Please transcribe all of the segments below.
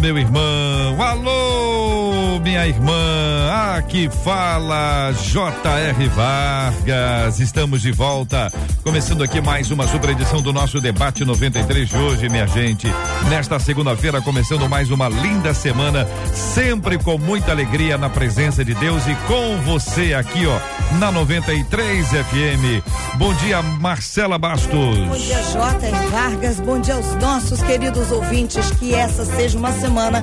Meu irmão. Alô, minha irmã. Aqui fala J.R. Vargas. Estamos de volta. Começando aqui mais uma super edição do nosso debate 93 de hoje, minha gente. Nesta segunda-feira, começando mais uma linda semana, sempre com muita alegria na presença de Deus e com você aqui, ó, na 93 FM. Bom dia, Marcela Bastos. Bom dia, J.R. Vargas. Bom dia aos nossos queridos ouvintes, que essa seja uma semana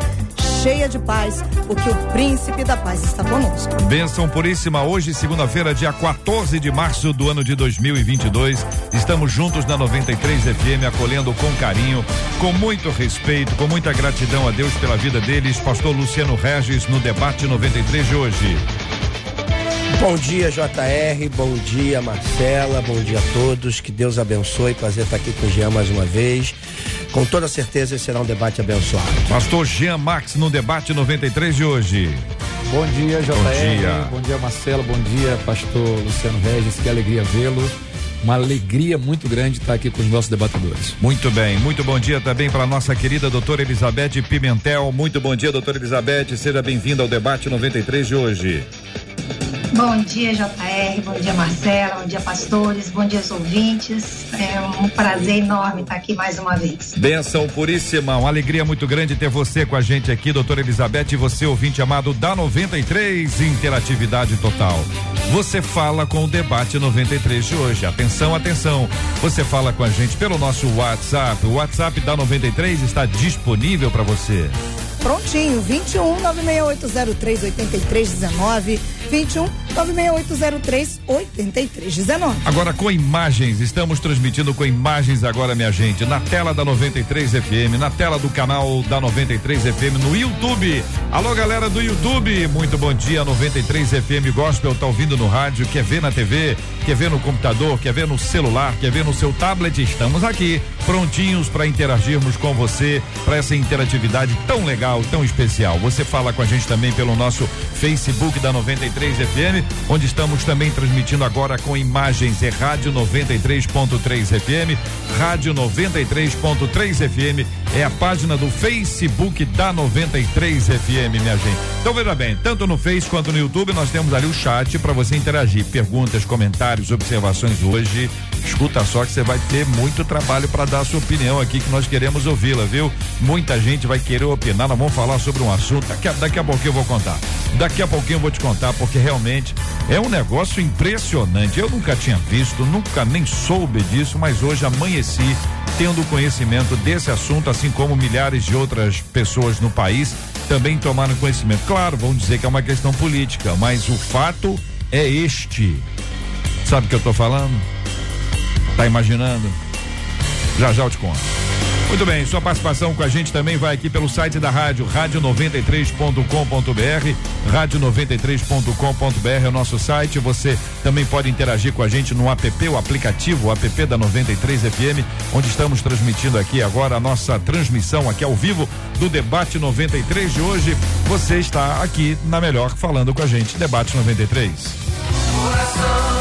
cheia de paz, porque o príncipe da paz está conosco. Bênção puríssima, hoje, segunda-feira, dia 14 de março do ano de 2022. Estamos juntos na 93 FM, acolhendo com carinho, com muito respeito, com muita gratidão a Deus pela vida deles. Pastor Luciano Regis, no debate 93 de hoje. Bom dia, JR. Bom dia, Marcela. Bom dia a todos. Que Deus abençoe. Prazer estar aqui com o Jean mais uma vez. Com toda certeza esse será um debate abençoado. Pastor Jean Max no debate 93 de hoje. Bom dia, JR. Bom dia, Bom dia Marcelo. Bom dia, pastor Luciano Regis. Que alegria vê-lo. Uma alegria muito grande estar aqui com os nossos debatedores. Muito bem, muito bom dia também para nossa querida doutora Elizabeth Pimentel. Muito bom dia, doutora Elizabeth. Seja bem-vinda ao debate 93 de hoje. Bom dia, JR, bom dia, Marcela, bom dia, pastores, bom dia, ouvintes. É um prazer enorme estar aqui mais uma vez. Benção puríssima, uma alegria muito grande ter você com a gente aqui, doutora Elizabeth, e você, ouvinte amado da 93, interatividade total. Você fala com o debate 93 de hoje. Atenção, atenção. Você fala com a gente pelo nosso WhatsApp. O WhatsApp da 93 está disponível para você. Prontinho, 21 96803 8319 21 96803 8319. Agora com imagens, estamos transmitindo com imagens agora, minha gente, na tela da 93 FM, na tela do canal da 93 FM no YouTube. Alô, galera do YouTube, muito bom dia. 93 FM Gospel tá ouvindo no rádio, quer ver na TV, quer ver no computador, quer ver no celular, quer ver no seu tablet? Estamos aqui, prontinhos para interagirmos com você, para essa interatividade tão legal, tão especial. Você fala com a gente também pelo nosso Facebook da 93 FM, onde estamos também transmitindo agora com imagens. É Rádio 93.3 FM, Rádio 93.3 FM é a página do Facebook da 93 FM, minha gente. Então veja bem, tanto no Face quanto no YouTube nós temos ali o chat para você interagir, perguntas, comentários, observações hoje. Escuta só que você vai ter muito trabalho para dar a sua opinião aqui que nós queremos ouvi-la, viu? Muita gente vai querer opinar, nós vamos falar sobre um assunto, daqui a, daqui a pouquinho eu vou contar. Daqui a pouquinho eu vou te contar porque realmente é um negócio impressionante. Eu nunca tinha visto, nunca nem soube disso, mas hoje amanheci tendo conhecimento desse assunto, assim como milhares de outras pessoas no país também tomaram conhecimento. Claro, vão dizer que é uma questão política, mas o fato é este. Sabe o que eu estou falando? Tá imaginando? Já já eu te conto. Muito bem, sua participação com a gente também vai aqui pelo site da rádio, rádio93.com.br, rádio93.com.br é o nosso site. Você também pode interagir com a gente no app, o aplicativo, o app da 93 FM, onde estamos transmitindo aqui agora a nossa transmissão aqui ao vivo do debate 93 de hoje. Você está aqui na melhor falando com a gente, debate 93. Coração.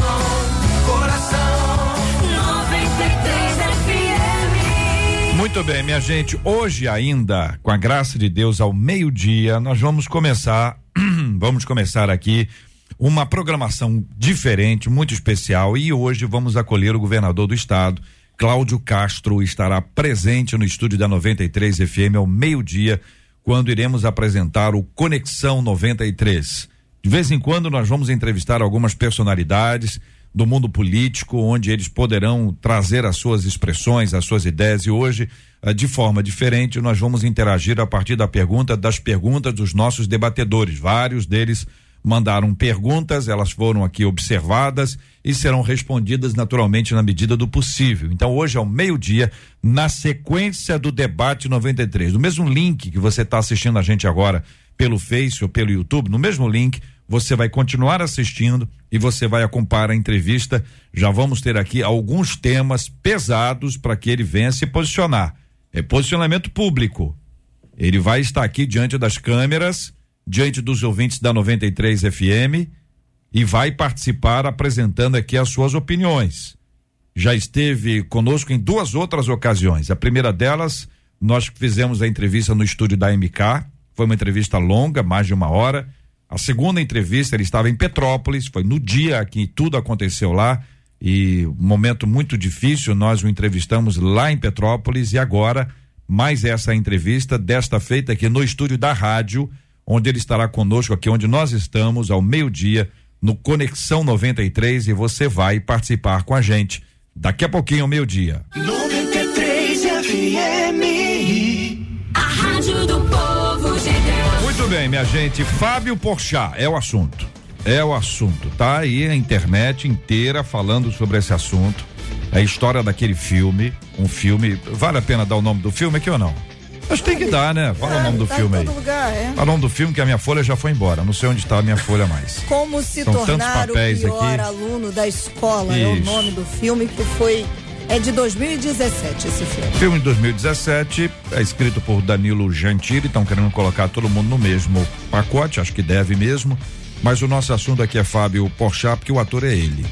Muito bem, minha gente. Hoje ainda, com a graça de Deus, ao meio-dia, nós vamos começar, vamos começar aqui uma programação diferente, muito especial. E hoje vamos acolher o governador do estado, Cláudio Castro, estará presente no estúdio da 93 FM ao meio-dia, quando iremos apresentar o Conexão 93. De vez em quando nós vamos entrevistar algumas personalidades do mundo político, onde eles poderão trazer as suas expressões, as suas ideias. E hoje, eh, de forma diferente, nós vamos interagir a partir da pergunta, das perguntas dos nossos debatedores. Vários deles mandaram perguntas, elas foram aqui observadas e serão respondidas naturalmente na medida do possível. Então, hoje, ao meio-dia, na sequência do debate 93, do mesmo link que você está assistindo a gente agora pelo Face ou pelo YouTube, no mesmo link, você vai continuar assistindo e você vai acompanhar a entrevista. Já vamos ter aqui alguns temas pesados para que ele venha se posicionar. É posicionamento público. Ele vai estar aqui diante das câmeras, diante dos ouvintes da 93 FM e vai participar apresentando aqui as suas opiniões. Já esteve conosco em duas outras ocasiões. A primeira delas, nós fizemos a entrevista no estúdio da MK, foi uma entrevista longa, mais de uma hora. A segunda entrevista, ele estava em Petrópolis, foi no dia que tudo aconteceu lá e um momento muito difícil, nós o entrevistamos lá em Petrópolis e agora mais essa entrevista desta feita aqui no estúdio da rádio, onde ele estará conosco aqui onde nós estamos ao meio-dia no Conexão 93 e você vai participar com a gente daqui a pouquinho ao meio-dia. 93 FM. A rádio do bem, minha gente, Fábio Porchat é o assunto. É o assunto. Tá aí a internet inteira falando sobre esse assunto. É a história daquele filme, um filme, vale a pena dar o nome do filme aqui ou não? Acho que tem que dar, né? Fala é, o nome do tá filme aí. Lugar, é. Fala o nome do filme que a minha folha já foi embora. Não sei onde está a minha folha mais. Como se São tornar o pior aqui. aluno da escola Isso. é o nome do filme que foi é de 2017 esse filme. Filme de 2017, é escrito por Danilo Gentili, estão querendo colocar todo mundo no mesmo pacote, acho que deve mesmo. Mas o nosso assunto aqui é Fábio Porchat, porque o ator é ele.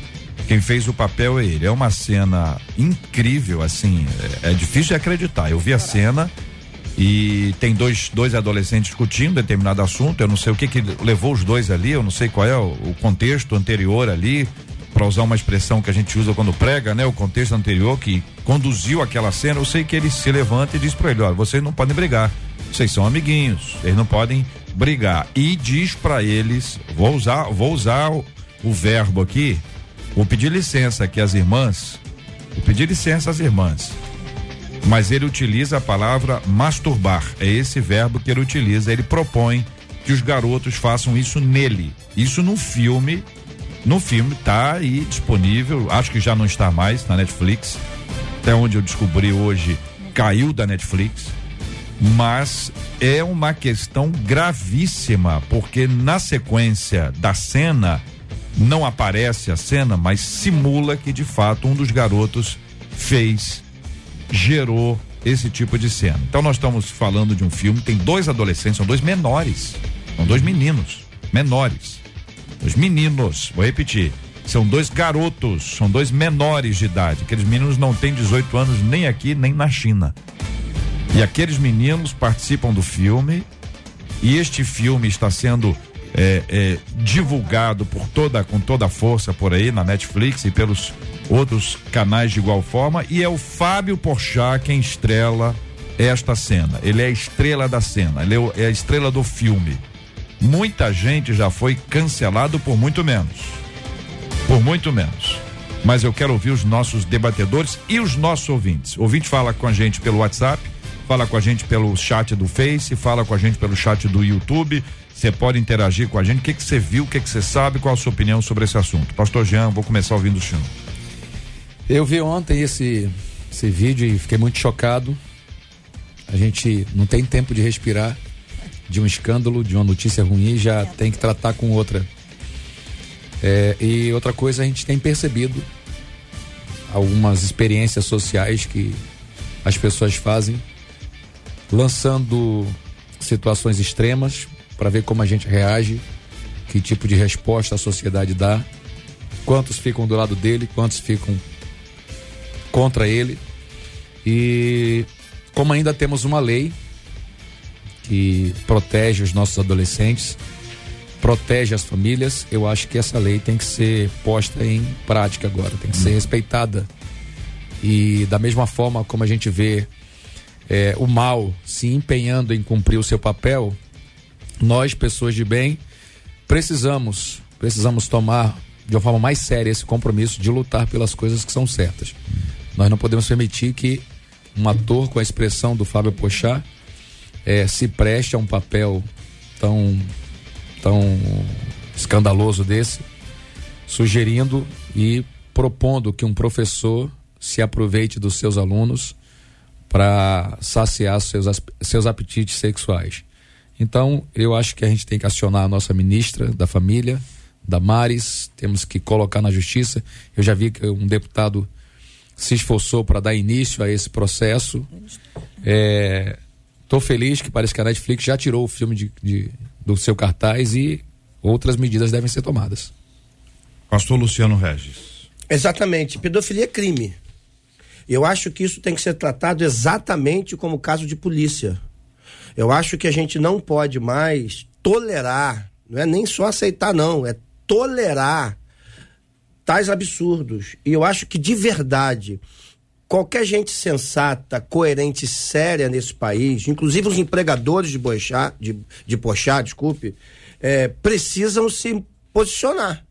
Quem fez o papel é ele. É uma cena incrível, assim, é, é difícil de acreditar. Eu vi a cena e tem dois, dois adolescentes discutindo determinado assunto. Eu não sei o que que levou os dois ali, eu não sei qual é o, o contexto anterior ali, para usar uma expressão que a gente usa quando prega, né? O contexto anterior que conduziu aquela cena. Eu sei que ele se levanta e diz para ele: olha, vocês não podem brigar, vocês são amiguinhos, eles não podem brigar. E diz para eles: vou usar, vou usar o, o verbo aqui, vou pedir licença que as irmãs, vou pedir licença às irmãs mas ele utiliza a palavra masturbar. É esse verbo que ele utiliza. Ele propõe que os garotos façam isso nele. Isso no filme. No filme tá aí disponível. Acho que já não está mais na Netflix. Até onde eu descobri hoje, caiu da Netflix. Mas é uma questão gravíssima, porque na sequência da cena não aparece a cena, mas simula que de fato um dos garotos fez gerou esse tipo de cena. Então nós estamos falando de um filme, tem dois adolescentes, são dois menores, são dois meninos, menores. Dois meninos, vou repetir, são dois garotos, são dois menores de idade. Aqueles meninos não têm 18 anos nem aqui, nem na China. E aqueles meninos participam do filme, e este filme está sendo é, é, divulgado por toda, com toda a força por aí na Netflix e pelos outros canais de igual forma, e é o Fábio Porchat quem estrela esta cena. Ele é a estrela da cena, ele é, é a estrela do filme. Muita gente já foi cancelado por muito menos. Por muito menos. Mas eu quero ouvir os nossos debatedores e os nossos ouvintes. O ouvinte fala com a gente pelo WhatsApp, fala com a gente pelo chat do Face, fala com a gente pelo chat do YouTube. Você pode interagir com a gente. O que você viu? O que que você sabe? Qual a sua opinião sobre esse assunto? Pastor Jean, vou começar ouvindo o senhor. Eu vi ontem esse, esse vídeo e fiquei muito chocado. A gente não tem tempo de respirar de um escândalo, de uma notícia ruim, já tem que tratar com outra. É, e outra coisa, a gente tem percebido algumas experiências sociais que as pessoas fazem, lançando situações extremas para ver como a gente reage, que tipo de resposta a sociedade dá, quantos ficam do lado dele, quantos ficam contra ele. E como ainda temos uma lei que protege os nossos adolescentes, protege as famílias, eu acho que essa lei tem que ser posta em prática agora, tem que ser respeitada. E da mesma forma como a gente vê é, o mal se empenhando em cumprir o seu papel, nós, pessoas de bem, precisamos, precisamos tomar de uma forma mais séria esse compromisso de lutar pelas coisas que são certas. Nós não podemos permitir que um ator com a expressão do Fábio Pochá é, se preste a um papel tão, tão escandaloso desse, sugerindo e propondo que um professor se aproveite dos seus alunos para saciar seus, seus apetites sexuais. Então, eu acho que a gente tem que acionar a nossa ministra da Família, da Mares, temos que colocar na justiça. Eu já vi que um deputado se esforçou para dar início a esse processo. Estou é, feliz que parece que a Netflix já tirou o filme de, de, do seu cartaz e outras medidas devem ser tomadas. Pastor Luciano Regis. Exatamente. Pedofilia é crime. Eu acho que isso tem que ser tratado exatamente como caso de polícia. Eu acho que a gente não pode mais tolerar, não é nem só aceitar, não, é tolerar tais absurdos. E eu acho que de verdade, qualquer gente sensata, coerente, séria nesse país, inclusive os empregadores de Boixá, de, de Pochá, desculpe, é, precisam se posicionar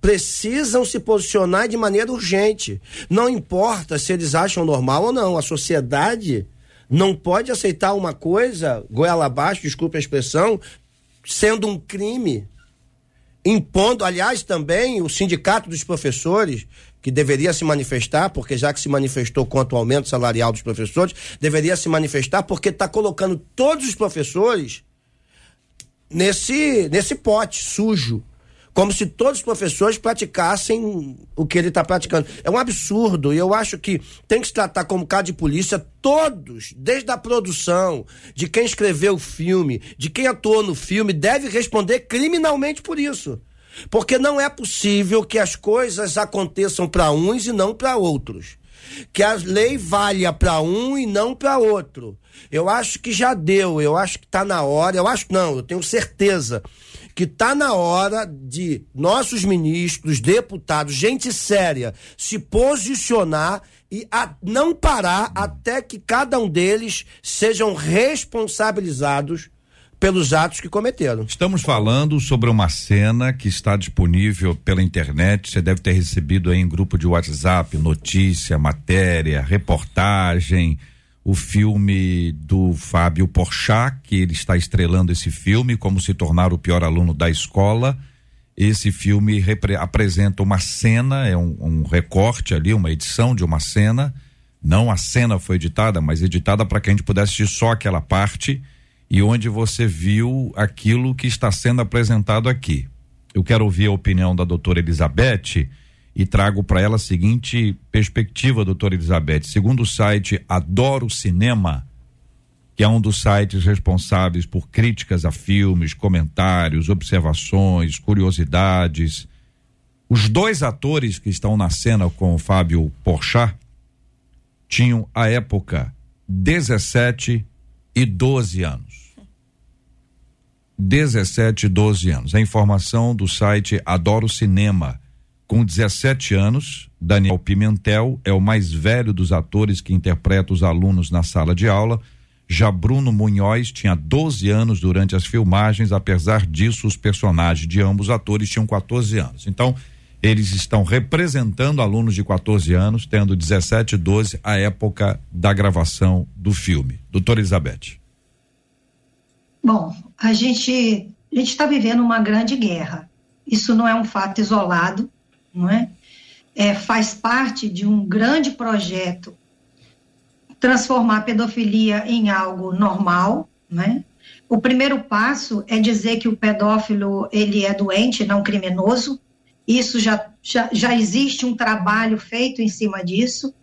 precisam se posicionar de maneira urgente. Não importa se eles acham normal ou não, a sociedade não pode aceitar uma coisa, goela abaixo, desculpe a expressão, sendo um crime. Impondo, aliás, também o sindicato dos professores, que deveria se manifestar, porque já que se manifestou contra o aumento salarial dos professores, deveria se manifestar porque está colocando todos os professores nesse, nesse pote sujo como se todos os professores praticassem o que ele está praticando. É um absurdo e eu acho que tem que se tratar como caso de polícia todos, desde a produção, de quem escreveu o filme, de quem atuou no filme, deve responder criminalmente por isso. Porque não é possível que as coisas aconteçam para uns e não para outros. Que a lei valha para um e não para outro. Eu acho que já deu, eu acho que está na hora, eu acho não, eu tenho certeza que está na hora de nossos ministros, deputados, gente séria, se posicionar e a, não parar até que cada um deles sejam responsabilizados pelos atos que cometeram. Estamos falando sobre uma cena que está disponível pela internet. Você deve ter recebido aí em grupo de WhatsApp notícia, matéria, reportagem o filme do Fábio Porchat, que ele está estrelando esse filme, Como se tornar o pior aluno da escola. Esse filme apresenta uma cena, é um, um, recorte ali, uma edição de uma cena. Não a cena foi editada, mas editada para que a gente pudesse assistir só aquela parte e onde você viu aquilo que está sendo apresentado aqui. Eu quero ouvir a opinião da doutora Elizabeth e trago para ela a seguinte perspectiva, doutora Elizabeth. Segundo o site Adoro Cinema, que é um dos sites responsáveis por críticas a filmes, comentários, observações, curiosidades, os dois atores que estão na cena com o Fábio Porchat tinham à época 17 e 12 anos. 17 e 12 anos. A informação do site Adoro Cinema com 17 anos, Daniel Pimentel é o mais velho dos atores que interpreta os alunos na sala de aula. Já Bruno Munhoz tinha 12 anos durante as filmagens, apesar disso, os personagens de ambos atores tinham 14 anos. Então, eles estão representando alunos de 14 anos, tendo 17 e 12 à época da gravação do filme. Doutora Elizabeth. Bom, a gente a gente está vivendo uma grande guerra. Isso não é um fato isolado não é? é? Faz parte de um grande projeto transformar a pedofilia em algo normal, né? O primeiro passo é dizer que o pedófilo ele é doente, não criminoso. Isso já, já, já existe um trabalho feito em cima disso.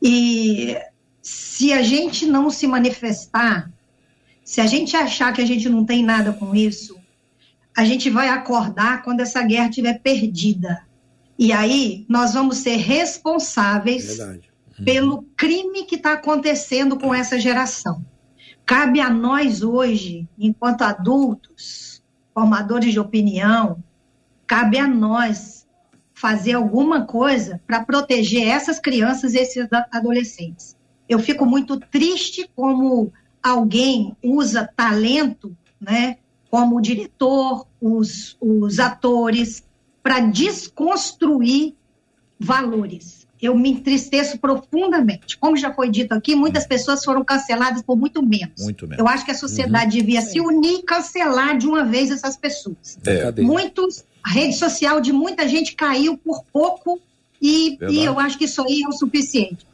E se a gente não se manifestar, se a gente achar que a gente não tem nada com isso, a gente vai acordar quando essa guerra estiver perdida. E aí nós vamos ser responsáveis uhum. pelo crime que está acontecendo com essa geração. Cabe a nós hoje, enquanto adultos, formadores de opinião, cabe a nós fazer alguma coisa para proteger essas crianças e esses adolescentes. Eu fico muito triste como alguém usa talento, né, como o diretor, os, os atores, para desconstruir valores. Eu me entristeço profundamente. Como já foi dito aqui, muitas hum. pessoas foram canceladas por muito menos. Muito menos. Eu acho que a sociedade uhum. devia se unir e cancelar de uma vez essas pessoas. É. Muitos, a rede social de muita gente caiu por pouco e, e eu acho que isso aí é o suficiente.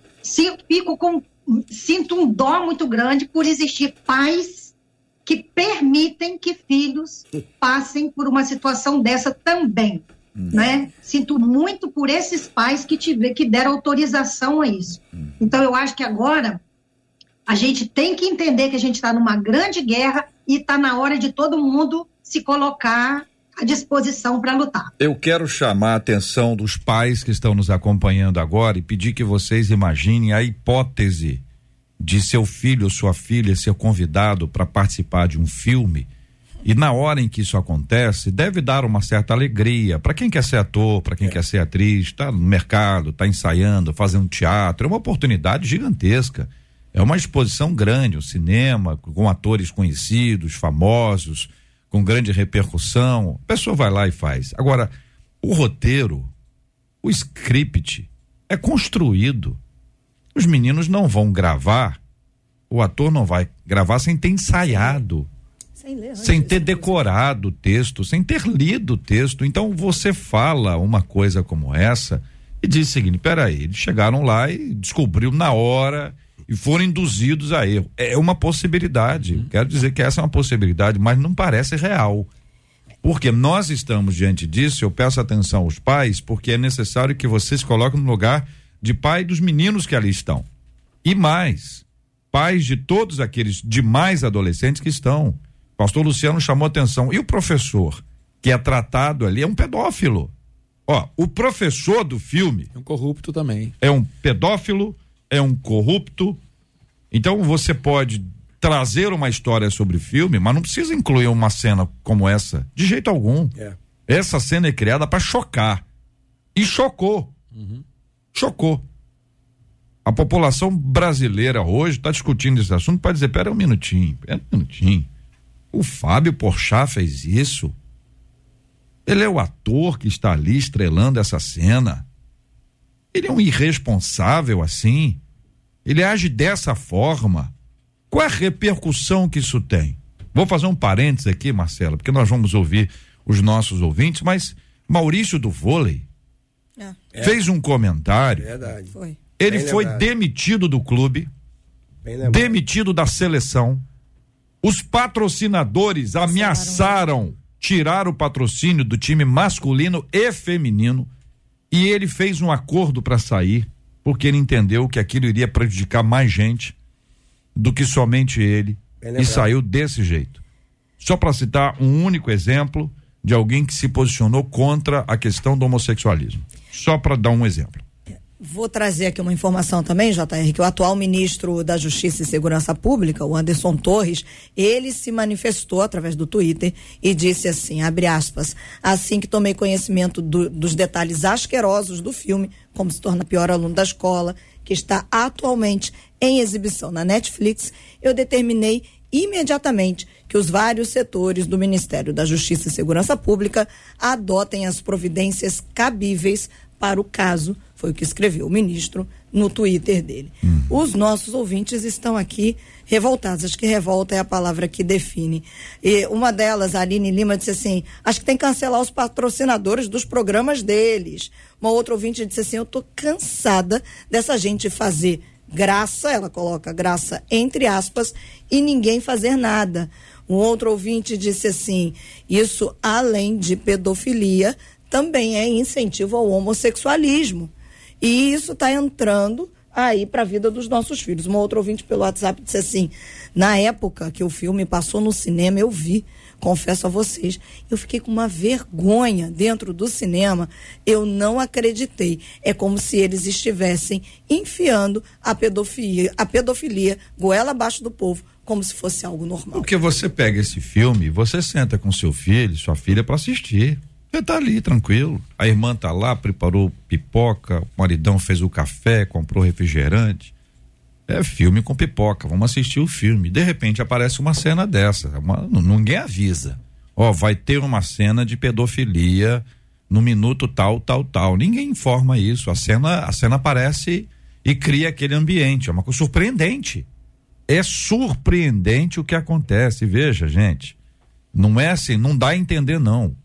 Fico com, sinto um dó muito grande por existir pais que permitem que filhos passem por uma situação dessa também. Uhum. Né? Sinto muito por esses pais que, tiver, que deram autorização a isso. Uhum. Então, eu acho que agora a gente tem que entender que a gente está numa grande guerra e está na hora de todo mundo se colocar à disposição para lutar. Eu quero chamar a atenção dos pais que estão nos acompanhando agora e pedir que vocês imaginem a hipótese de seu filho ou sua filha ser convidado para participar de um filme. E na hora em que isso acontece, deve dar uma certa alegria para quem quer ser ator, para quem é. quer ser atriz, está no mercado, está ensaiando, fazendo teatro, é uma oportunidade gigantesca. É uma exposição grande, o um cinema, com atores conhecidos, famosos, com grande repercussão. A pessoa vai lá e faz. Agora, o roteiro, o script é construído. Os meninos não vão gravar, o ator não vai gravar sem ter ensaiado. Sem, ler, sem ter decorado o texto, sem ter lido o texto. Então você fala uma coisa como essa e diz o seguinte: peraí, eles chegaram lá e descobriu na hora e foram induzidos a erro. É uma possibilidade. Uhum. Quero dizer que essa é uma possibilidade, mas não parece real. Porque nós estamos diante disso, eu peço atenção aos pais, porque é necessário que vocês coloquem no lugar de pai dos meninos que ali estão. E mais, pais de todos aqueles demais adolescentes que estão. O pastor Luciano chamou atenção. E o professor, que é tratado ali, é um pedófilo. Ó, o professor do filme. É um corrupto também. É um pedófilo é um corrupto. Então você pode trazer uma história sobre filme, mas não precisa incluir uma cena como essa, de jeito algum. É. Essa cena é criada para chocar. E chocou. Uhum. Chocou. A população brasileira hoje está discutindo esse assunto para dizer: pera um minutinho, pera um minutinho. O Fábio Porchat fez isso. Ele é o ator que está ali estrelando essa cena. Ele é um irresponsável assim. Ele age dessa forma. Qual é a repercussão que isso tem? Vou fazer um parênteses aqui, Marcela, porque nós vamos ouvir os nossos ouvintes, mas Maurício do vôlei é. fez um comentário. Verdade. Foi. Ele Bem foi lembrado. demitido do clube, demitido da seleção. Os patrocinadores ameaçaram tirar o patrocínio do time masculino e feminino e ele fez um acordo para sair, porque ele entendeu que aquilo iria prejudicar mais gente do que somente ele. E saiu desse jeito. Só para citar um único exemplo de alguém que se posicionou contra a questão do homossexualismo. Só para dar um exemplo. Vou trazer aqui uma informação também, JR, que o atual ministro da Justiça e Segurança Pública, o Anderson Torres, ele se manifestou através do Twitter e disse assim, abre aspas, assim que tomei conhecimento do, dos detalhes asquerosos do filme, como se torna pior aluno da escola, que está atualmente em exibição na Netflix, eu determinei imediatamente que os vários setores do Ministério da Justiça e Segurança Pública adotem as providências cabíveis para o caso foi o que escreveu o ministro no Twitter dele. Hum. Os nossos ouvintes estão aqui revoltados. Acho que revolta é a palavra que define. E uma delas, a Aline Lima, disse assim: acho que tem que cancelar os patrocinadores dos programas deles. Uma outra ouvinte disse assim: eu tô cansada dessa gente fazer graça, ela coloca graça entre aspas, e ninguém fazer nada. Um outro ouvinte disse assim: isso além de pedofilia, também é incentivo ao homossexualismo. E isso está entrando aí para a vida dos nossos filhos. Uma outra ouvinte pelo WhatsApp disse assim: na época que o filme passou no cinema, eu vi, confesso a vocês, eu fiquei com uma vergonha dentro do cinema. Eu não acreditei. É como se eles estivessem enfiando a pedofilia, a pedofilia goela abaixo do povo. Como se fosse algo normal. Porque você pega esse filme, você senta com seu filho, sua filha para assistir. Você tá ali, tranquilo. A irmã tá lá, preparou pipoca, o maridão fez o café, comprou refrigerante. É filme com pipoca, vamos assistir o filme. De repente aparece uma cena dessa, uma, ninguém avisa. Ó, vai ter uma cena de pedofilia no minuto tal, tal, tal. Ninguém informa isso. A cena, a cena aparece e cria aquele ambiente. É uma coisa surpreendente. É surpreendente o que acontece. Veja, gente. Não é assim, não dá a entender, não.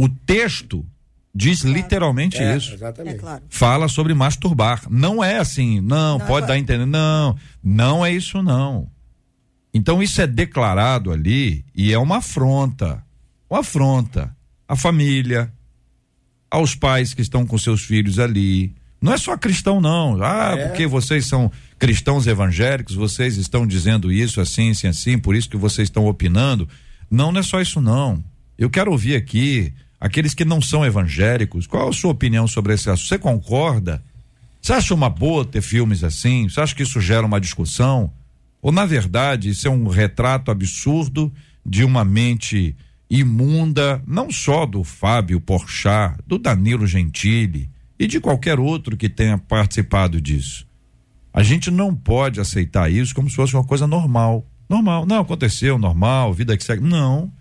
O texto diz claro. literalmente é, isso. Exatamente. É claro. Fala sobre masturbar. Não é assim, não, não pode é dar a entender. Não, não é isso não. Então isso é declarado ali e é uma afronta, uma afronta à família, aos pais que estão com seus filhos ali. Não é só cristão não. Ah, é. porque vocês são cristãos evangélicos, vocês estão dizendo isso assim, assim, assim, por isso que vocês estão opinando. Não, não é só isso não. Eu quero ouvir aqui aqueles que não são evangélicos. Qual a sua opinião sobre esse assunto? Você concorda? Você acha uma boa ter filmes assim? Você acha que isso gera uma discussão? Ou, na verdade, isso é um retrato absurdo de uma mente imunda, não só do Fábio Porchat, do Danilo Gentili e de qualquer outro que tenha participado disso. A gente não pode aceitar isso como se fosse uma coisa normal. Normal. Não, aconteceu, normal, vida que segue. Não.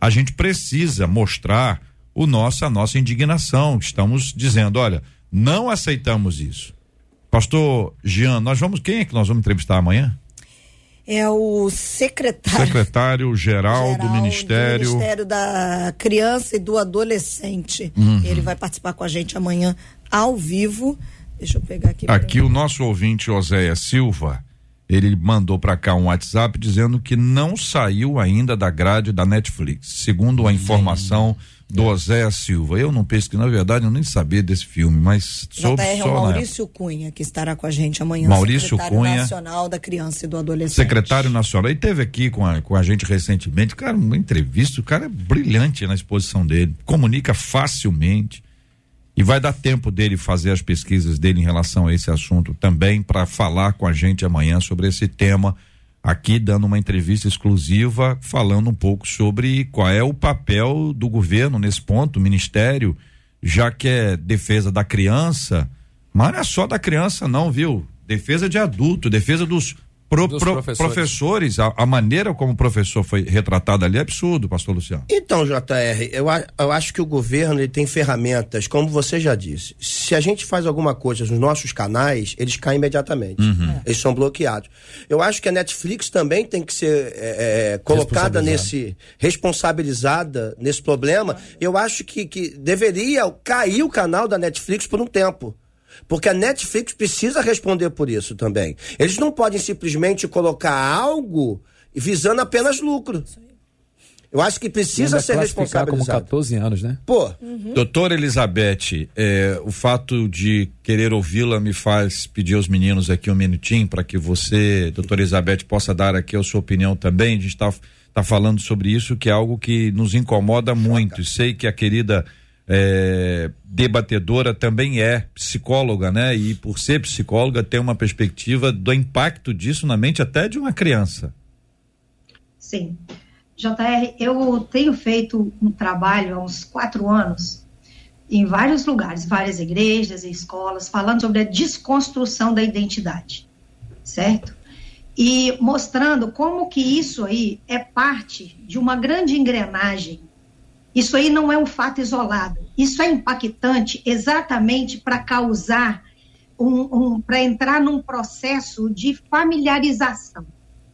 A gente precisa mostrar o nosso, a nossa indignação. Estamos dizendo, olha, não aceitamos isso. Pastor Jean, nós vamos. Quem é que nós vamos entrevistar amanhã? é o secretário. Secretário geral, geral do Ministério. Do Ministério da Criança e do Adolescente. Uhum. Ele vai participar com a gente amanhã ao vivo. Deixa eu pegar aqui. Aqui o nosso ouvinte Oséia Silva, ele mandou para cá um WhatsApp dizendo que não saiu ainda da grade da Netflix. Segundo a informação do Oséia Silva. Eu não penso que, na verdade, eu nem sabia desse filme, mas soube JR, só. É o Maurício Cunha, que estará com a gente amanhã. Maurício Cunha. Nacional da Criança e do Adolescente. Secretário Nacional. E teve aqui com a, com a gente recentemente, cara, uma entrevista, o cara é brilhante na exposição dele, comunica facilmente. E vai dar tempo dele fazer as pesquisas dele em relação a esse assunto também, para falar com a gente amanhã sobre esse tema aqui dando uma entrevista exclusiva falando um pouco sobre qual é o papel do governo nesse ponto, o ministério, já que é defesa da criança, mas não é só da criança não, viu? Defesa de adulto, defesa dos Pro, pro, professores, professores a, a, maneira como o professor foi retratado ali é absurdo, pastor Luciano. Então, JR, eu, eu acho que o governo ele tem ferramentas, como você já disse. Se a gente faz alguma coisa nos nossos canais, eles caem imediatamente. Uhum. Eles são bloqueados. Eu acho que a Netflix também tem que ser é, é, colocada nesse. responsabilizada nesse problema. Eu acho que, que deveria cair o canal da Netflix por um tempo. Porque a Netflix precisa responder por isso também. Eles não podem simplesmente colocar algo visando apenas lucro. Eu acho que precisa ser responsabilizado. como 14 anos, né? Pô. Uhum. Doutora Elizabeth, é, o fato de querer ouvi-la me faz pedir aos meninos aqui um minutinho para que você, doutora Elizabeth, possa dar aqui a sua opinião também. A gente está tá falando sobre isso, que é algo que nos incomoda muito. E sei que a querida é, debatedora também é psicóloga, né? E por ser psicóloga tem uma perspectiva do impacto disso na mente até de uma criança. Sim. JR, eu tenho feito um trabalho há uns quatro anos em vários lugares, várias igrejas e escolas, falando sobre a desconstrução da identidade, certo? E mostrando como que isso aí é parte de uma grande engrenagem isso aí não é um fato isolado. Isso é impactante exatamente para causar um, um para entrar num processo de familiarização.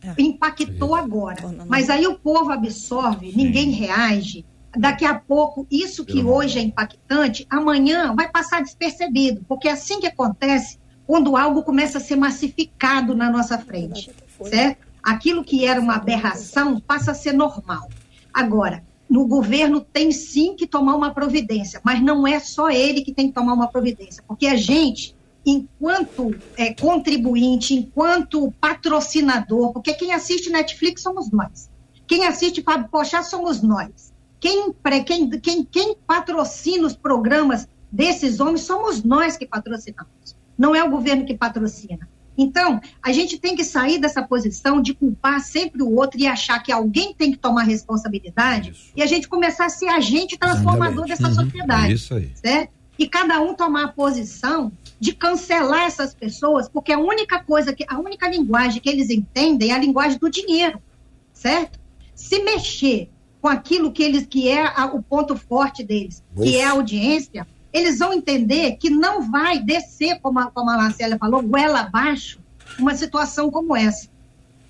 É. Impactou agora, mas aí o povo absorve, Sim. ninguém reage. Daqui a pouco, isso que hoje é impactante, amanhã vai passar despercebido, porque é assim que acontece quando algo começa a ser massificado na nossa frente, certo? Aquilo que era uma aberração passa a ser normal. Agora, no governo tem sim que tomar uma providência, mas não é só ele que tem que tomar uma providência, porque a gente, enquanto é, contribuinte, enquanto patrocinador, porque quem assiste Netflix somos nós, quem assiste Fábio Pochá somos nós, quem, quem, quem, quem patrocina os programas desses homens somos nós que patrocinamos, não é o governo que patrocina. Então, a gente tem que sair dessa posição de culpar sempre o outro e achar que alguém tem que tomar responsabilidade isso. e a gente começar a ser agente transformador Exatamente. dessa uhum. sociedade. Isso aí. Certo? E cada um tomar a posição de cancelar essas pessoas, porque a única coisa que a única linguagem que eles entendem é a linguagem do dinheiro, certo? Se mexer com aquilo que eles que é a, o ponto forte deles, que é a audiência, eles vão entender que não vai descer, como a, como a Marcela falou, goela abaixo, uma situação como essa.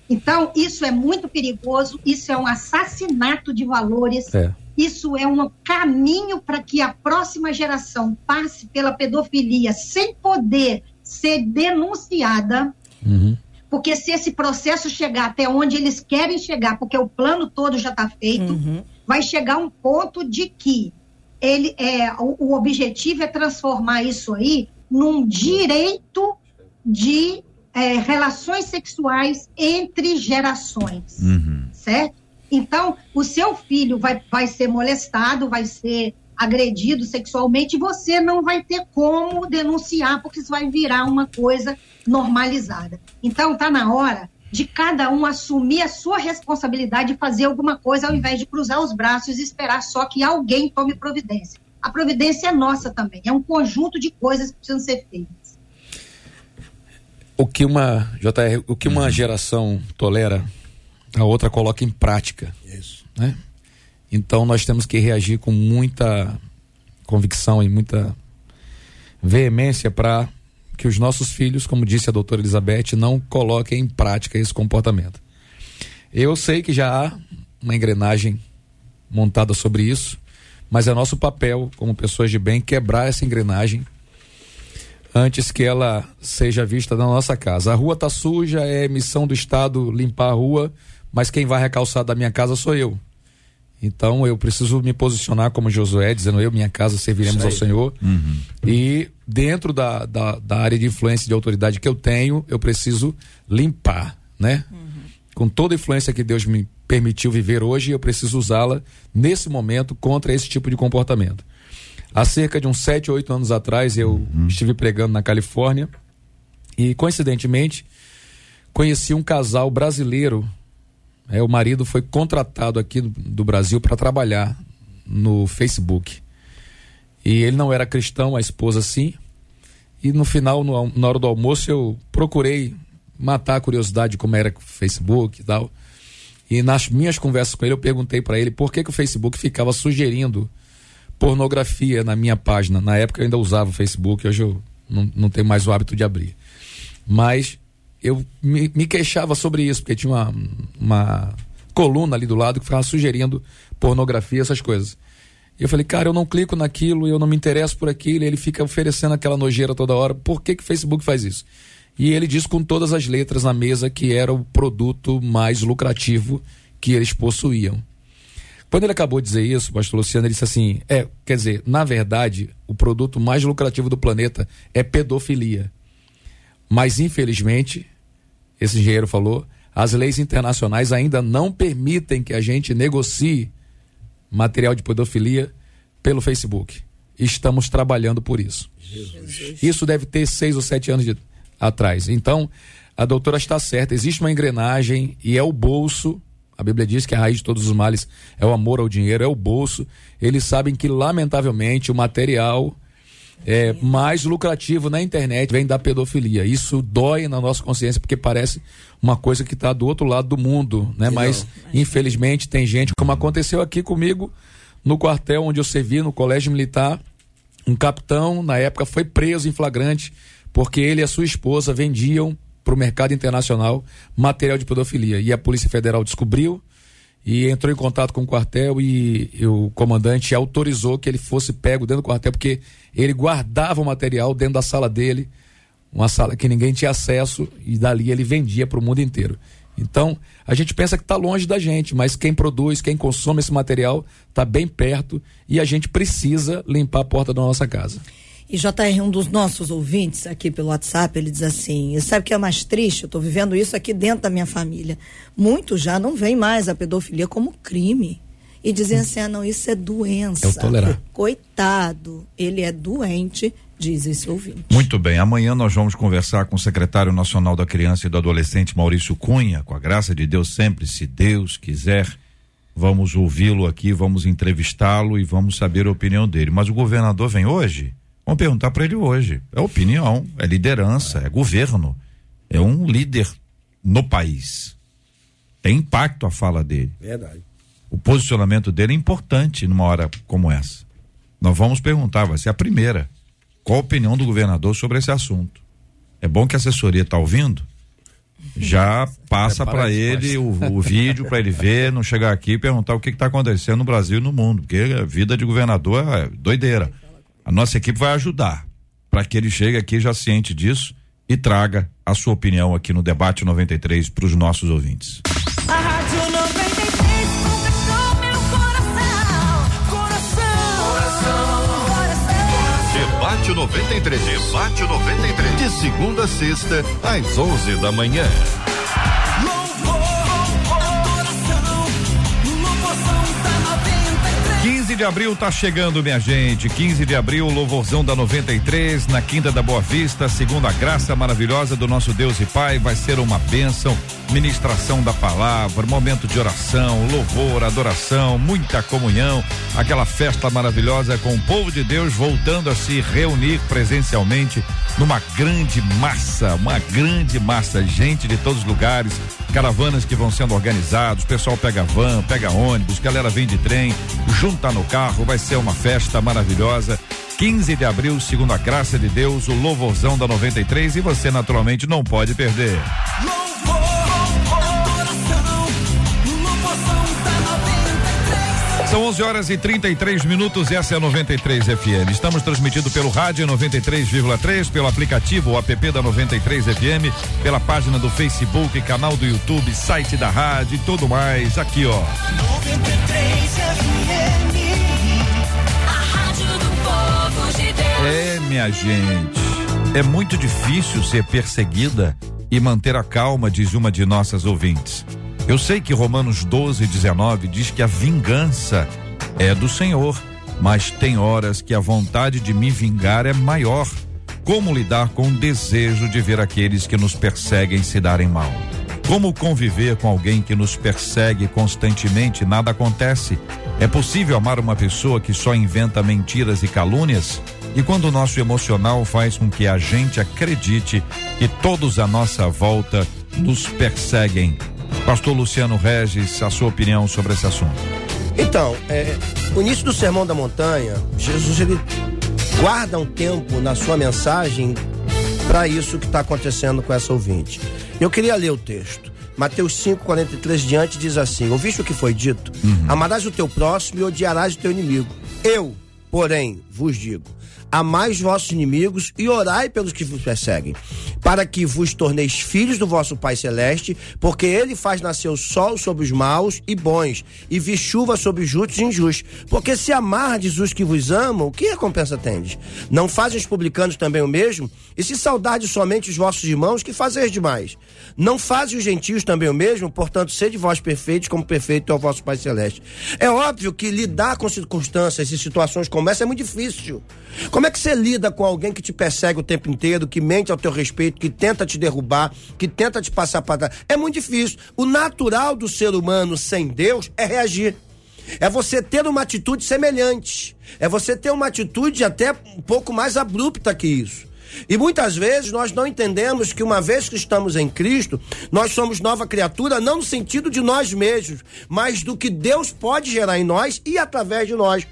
Então, isso é muito perigoso, isso é um assassinato de valores, é. isso é um caminho para que a próxima geração passe pela pedofilia sem poder ser denunciada. Uhum. Porque se esse processo chegar até onde eles querem chegar, porque o plano todo já está feito, Uhum. vai chegar um ponto de que ele é o, o objetivo é transformar isso aí num direito de é, relações sexuais entre gerações, Uhum. certo? Então, o seu filho vai, vai ser molestado, vai ser agredido sexualmente, e você não vai ter como denunciar, porque isso vai virar uma coisa normalizada. Então, está na hora de cada um assumir a sua responsabilidade e fazer alguma coisa, ao invés de cruzar os braços e esperar só que alguém tome providência. A providência é nossa também, é um conjunto de coisas que precisam ser feitas. O que uma JR, o que uma geração tolera, a outra coloca em prática. Isso. né? Então nós temos que reagir com muita convicção e muita veemência para que os nossos filhos, como disse a doutora Elizabeth, não coloquem em prática esse comportamento. Eu sei que já há uma engrenagem montada sobre isso, mas é nosso papel, como pessoas de bem, quebrar essa engrenagem antes que ela seja vista na nossa casa. A rua tá suja, é missão do Estado limpar a rua, mas quem vai recalçar da minha casa sou eu. Então eu preciso me posicionar como Josué, dizendo eu, minha casa, serviremos ao. Senhor. E dentro da, da, da área de influência e de autoridade que eu tenho, eu preciso limpar, né? Com toda a influência que Deus me permitiu viver hoje, eu preciso usá-la nesse momento contra esse tipo de comportamento. Há cerca de uns 7, 8 anos atrás, eu estive pregando na Califórnia e, coincidentemente, conheci um casal brasileiro. É, o marido foi contratado aqui do, Brasil para trabalhar no Facebook. E ele não era cristão, a esposa sim. E no final, no na hora do almoço, eu procurei matar a curiosidade de como era o Facebook e tal. E nas minhas conversas com ele, eu perguntei para ele por que, que o Facebook ficava sugerindo pornografia na minha página. Na época eu ainda usava o Facebook, hoje eu não, não tenho mais o hábito de abrir. Mas eu me, me queixava sobre isso, porque tinha uma, uma coluna ali do lado que ficava sugerindo pornografia, essas coisas. E eu falei, cara, eu não clico naquilo, eu não me interesso por aquilo, e ele fica oferecendo aquela nojeira toda hora. Por que, que o Facebook faz isso? E ele diz com todas as letras na mesa que era o produto mais lucrativo que eles possuíam. Quando ele acabou de dizer isso, o pastor Luciano, ele disse assim: é, quer dizer, na verdade, o produto mais lucrativo do planeta é pedofilia. Mas, infelizmente, esse engenheiro falou, as leis internacionais ainda não permitem que a gente negocie material de pedofilia pelo Facebook. Estamos trabalhando por isso. Isso deve ter seis ou sete anos de- atrás. Então, a doutora está certa, existe uma engrenagem e é o bolso. A Bíblia diz que a raiz de todos os males é o amor ao dinheiro, é o bolso. Eles sabem que, lamentavelmente, o material é, mais lucrativo na internet vem da pedofilia. Isso dói na nossa consciência porque parece uma coisa que está do outro lado do mundo, né? Mas infelizmente tem gente, como aconteceu aqui comigo no quartel onde eu servi no colégio militar, um capitão na época foi preso em flagrante porque ele e a sua esposa vendiam para o mercado internacional material de pedofilia e a Polícia Federal descobriu e entrou em contato com o quartel e, e o comandante autorizou que ele fosse pego dentro do quartel porque ele guardava o material dentro da sala dele, uma sala que ninguém tinha acesso e dali ele vendia para o mundo inteiro. Então, a gente pensa que está longe da gente, mas quem produz, quem consome esse material está bem perto e a gente precisa limpar a porta da nossa casa. E JR, um dos nossos ouvintes aqui pelo WhatsApp, ele diz assim: sabe o que é mais triste? Eu estou vivendo isso aqui dentro da minha família. Muitos já não veem mais a pedofilia como crime. E dizem assim: ah, não, isso é doença. É o tolerar. Coitado, ele é doente, diz esse ouvinte. Muito bem, amanhã nós vamos conversar com o secretário nacional da criança e do adolescente, Maurício Cunha, com a graça de Deus sempre, se Deus quiser. Vamos ouvi-lo aqui, vamos entrevistá-lo e vamos saber a opinião dele. Mas o governador vem hoje? Vamos perguntar para ele hoje. É opinião, é liderança, é governo. É um líder no país. Tem impacto a fala dele. Verdade. O posicionamento dele é importante numa hora como essa. Nós vamos perguntar, vai ser a primeira. Qual a opinião do governador sobre esse assunto? É bom que a assessoria está ouvindo. Já passa para ele o, o vídeo para ele ver, não chegar aqui e perguntar o que está acontecendo no Brasil e no mundo, porque a vida de governador é doideira. A nossa equipe vai ajudar para que ele chegue aqui já ciente disso e traga a sua opinião aqui no debate 93 para os nossos ouvintes. A Rádio 93 conquistou meu coração. Coração. Coração. Coração. Debate 93. Debate 93. De segunda a sexta, às 11 da manhã. De abril tá chegando, minha gente. 15 de abril, louvorzão da 93, na Quinta da Boa Vista, segundo a graça maravilhosa do nosso Deus e Pai, vai ser uma bênção. Ministração da palavra, momento de oração, louvor, adoração, muita comunhão, aquela festa maravilhosa com o povo de Deus voltando a se reunir presencialmente numa grande massa, uma grande massa, gente de todos os lugares, caravanas que vão sendo organizados, pessoal pega van, pega ônibus, galera vem de trem, junta no carro, vai ser uma festa maravilhosa. 15 de abril, segundo a graça de Deus, o louvorzão da 93 e você naturalmente não pode perder. Louvor, adoração. Louvorzão da 93. São 11 horas e 33 minutos, essa é a 93 FM. Estamos transmitindo pelo rádio 93,3, pelo aplicativo o app da 93 FM, pela página do Facebook, canal do YouTube, site da rádio e tudo mais. Aqui, ó. 93 minha gente. É muito difícil ser perseguida e manter a calma, diz uma de nossas ouvintes. Eu sei que Romanos 12, 19 diz que a vingança é do Senhor, mas tem horas que a vontade de me vingar é maior. Como lidar com o desejo de ver aqueles que nos perseguem se darem mal? Como conviver com alguém que nos persegue constantemente e nada acontece? É possível amar uma pessoa que só inventa mentiras e calúnias? E quando o nosso emocional faz com que a gente acredite que todos à nossa volta nos perseguem? Pastor Luciano Regis, a sua opinião sobre esse assunto. Então, é, o início do Sermão da Montanha, Jesus ele guarda um tempo na sua mensagem para isso que está acontecendo com essa ouvinte. Eu queria ler o texto. Mateus 5, 43 diante diz assim: Ouviste o que foi dito? Amarás o teu próximo e odiarás o teu inimigo. Eu, porém, vos digo: amai os vossos inimigos e orai pelos que vos perseguem, para que vos torneis filhos do vosso Pai Celeste, porque ele faz nascer o sol sobre os maus e bons, e vi chuva sobre os justos e injustos. Porque se amardes os que vos amam, que recompensa tendes? Não fazem os publicanos também o mesmo? E se saudardes somente os vossos irmãos, que fazeis demais? Não fazem os gentios também o mesmo? Portanto, sede vós perfeitos, como perfeito é o vosso Pai Celeste. É óbvio que lidar com circunstâncias e situações como essa é muito difícil. Como é que você lida com alguém que te persegue o tempo inteiro, que mente ao teu respeito, que tenta te derrubar, que tenta te passar para trás? É muito difícil. O natural do ser humano sem Deus é reagir. É você ter uma atitude semelhante. É você ter uma atitude até um pouco mais abrupta que isso. E muitas vezes nós não entendemos que uma vez que estamos em Cristo, nós somos nova criatura, não no sentido de nós mesmos, mas do que Deus pode gerar em nós e através de nós.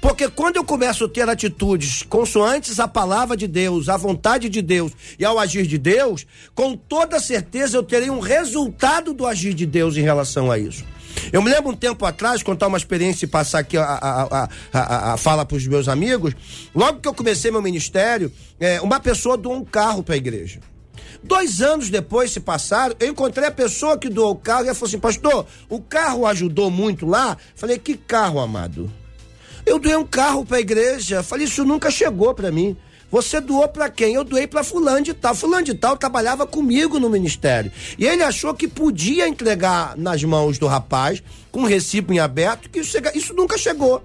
Porque quando eu começo a ter atitudes consoantes à palavra de Deus, à vontade de Deus e ao agir de Deus, com toda certeza eu terei um resultado do agir de Deus em relação a isso. Eu me lembro um tempo atrás, contar uma experiência e passar aqui a, a, a, a, a fala para os meus amigos. Logo que eu comecei meu ministério, é, uma pessoa doou um carro para a igreja. Dois anos depois se passaram, eu encontrei a pessoa que doou o carro e ela falou assim: Pastor, o carro ajudou muito lá? Falei: Que carro, amado? Eu doei um carro para a igreja. Falei: Isso nunca chegou para mim. Você doou para quem? Eu doei para fulano de tal. Fulano de tal trabalhava comigo no ministério. E ele achou que podia entregar nas mãos do rapaz, com um recibo em aberto, que isso, chega- isso nunca chegou.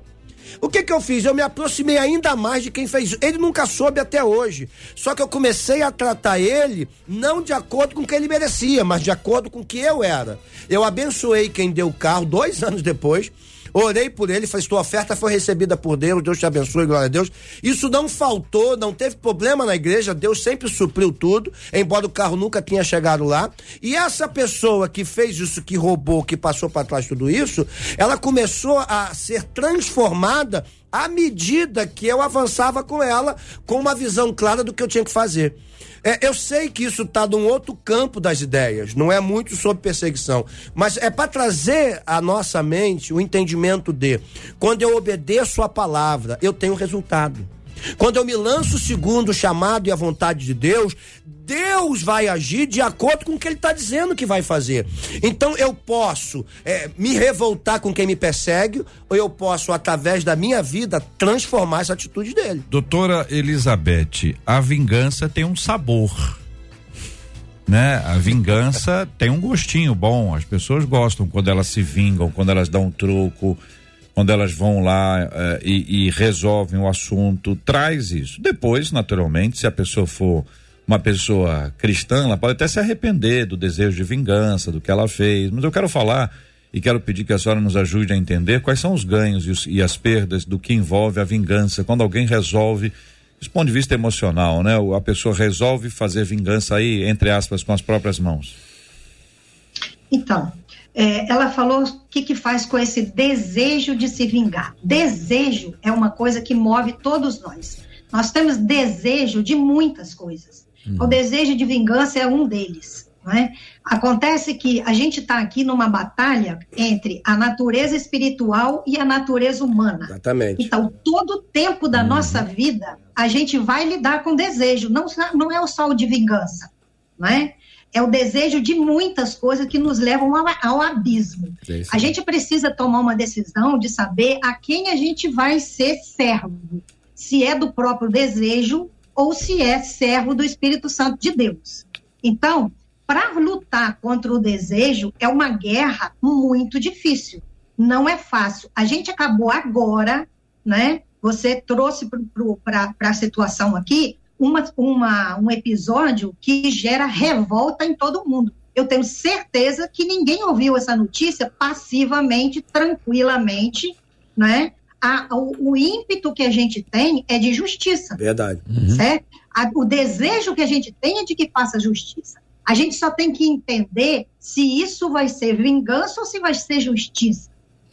O que que eu fiz? Eu me aproximei ainda mais de quem fez. Ele nunca soube até hoje. Só que eu comecei a tratar ele não de acordo com o que ele merecia, mas de acordo com o que eu era. Eu abençoei quem deu o carro dois anos depois. Orei por ele, falei, tua oferta foi recebida por Deus, Deus te abençoe, glória a Deus. Isso não faltou, não teve problema na igreja, Deus sempre supriu tudo, embora o carro nunca tinha chegado lá. E essa pessoa que fez isso, que roubou, que passou para trás tudo isso, ela começou a ser transformada à medida que eu avançava com ela, com uma visão clara do que eu tinha que fazer. É, eu sei que isso está num outro campo das ideias, não é muito sobre perseguição, mas é para trazer à nossa mente o entendimento de quando eu obedeço a palavra, eu tenho resultado. Quando eu me lanço segundo o chamado e a vontade de Deus, Deus vai agir de acordo com o que Ele está dizendo que vai fazer. Então eu posso é, me revoltar com quem me persegue, ou eu posso, através da minha vida, transformar essa atitude dele. Doutora Elizabeth, a vingança tem um sabor. Né? A vingança tem um gostinho bom. As pessoas gostam quando elas se vingam, quando elas dão um troco, quando elas vão lá eh, e, e resolvem o assunto. Traz isso. Depois, naturalmente, se a pessoa for uma pessoa cristã, ela pode até se arrepender do desejo de vingança, do que ela fez. Mas eu quero falar e quero pedir que a senhora nos ajude a entender quais são os ganhos e, os- e as perdas do que envolve a vingança. Quando alguém resolve, do ponto de vista emocional, né? A pessoa resolve fazer vingança aí, entre aspas, com as próprias mãos. Então, é, ela falou o que, que faz com esse desejo de se vingar. Desejo é uma coisa que move todos nós. Nós temos desejo de muitas coisas. O desejo de vingança é um deles. Não é? Acontece que a gente está aqui numa batalha entre a natureza espiritual e a natureza humana. Exatamente. Então, todo o tempo da nossa vida, a gente vai lidar com desejo. Não, não é o só o de vingança, não é? É o desejo de muitas coisas que nos levam ao, ao abismo. É A gente precisa tomar uma decisão de saber a quem a gente vai ser servo. Se é do próprio desejo ou se é servo do Espírito Santo de Deus. Então, para lutar contra o desejo é uma guerra muito difícil. Não é fácil. A gente acabou agora, né? Você trouxe para a situação aqui uma, uma, um episódio que gera revolta em todo mundo. Eu tenho certeza que ninguém ouviu essa notícia passivamente, tranquilamente, né? A, o, o ímpeto que a gente tem é de justiça Verdade. certo? A- o desejo que a gente tem é de que faça justiça. A gente só tem que entender se isso vai ser vingança ou se vai ser justiça.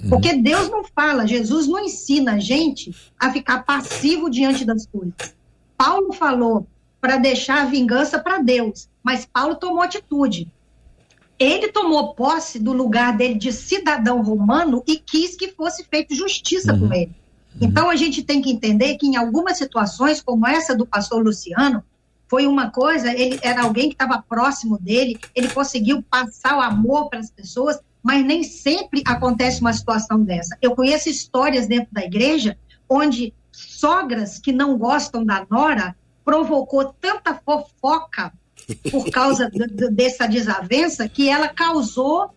Porque Deus não fala, Jesus não ensina a gente a ficar passivo diante das coisas. Paulo falou para deixar a vingança para Deus, mas Paulo tomou atitude. Ele tomou posse do lugar dele de cidadão romano e quis que fosse feita justiça com ele. Então a gente tem que entender que em algumas situações, como essa do pastor Luciano, foi uma coisa, ele era alguém que estava próximo dele, ele conseguiu passar o amor para as pessoas, mas nem sempre acontece uma situação dessa. Eu conheço histórias dentro da igreja onde sogras que não gostam da nora provocou tanta fofoca por causa dessa desavença que ela causou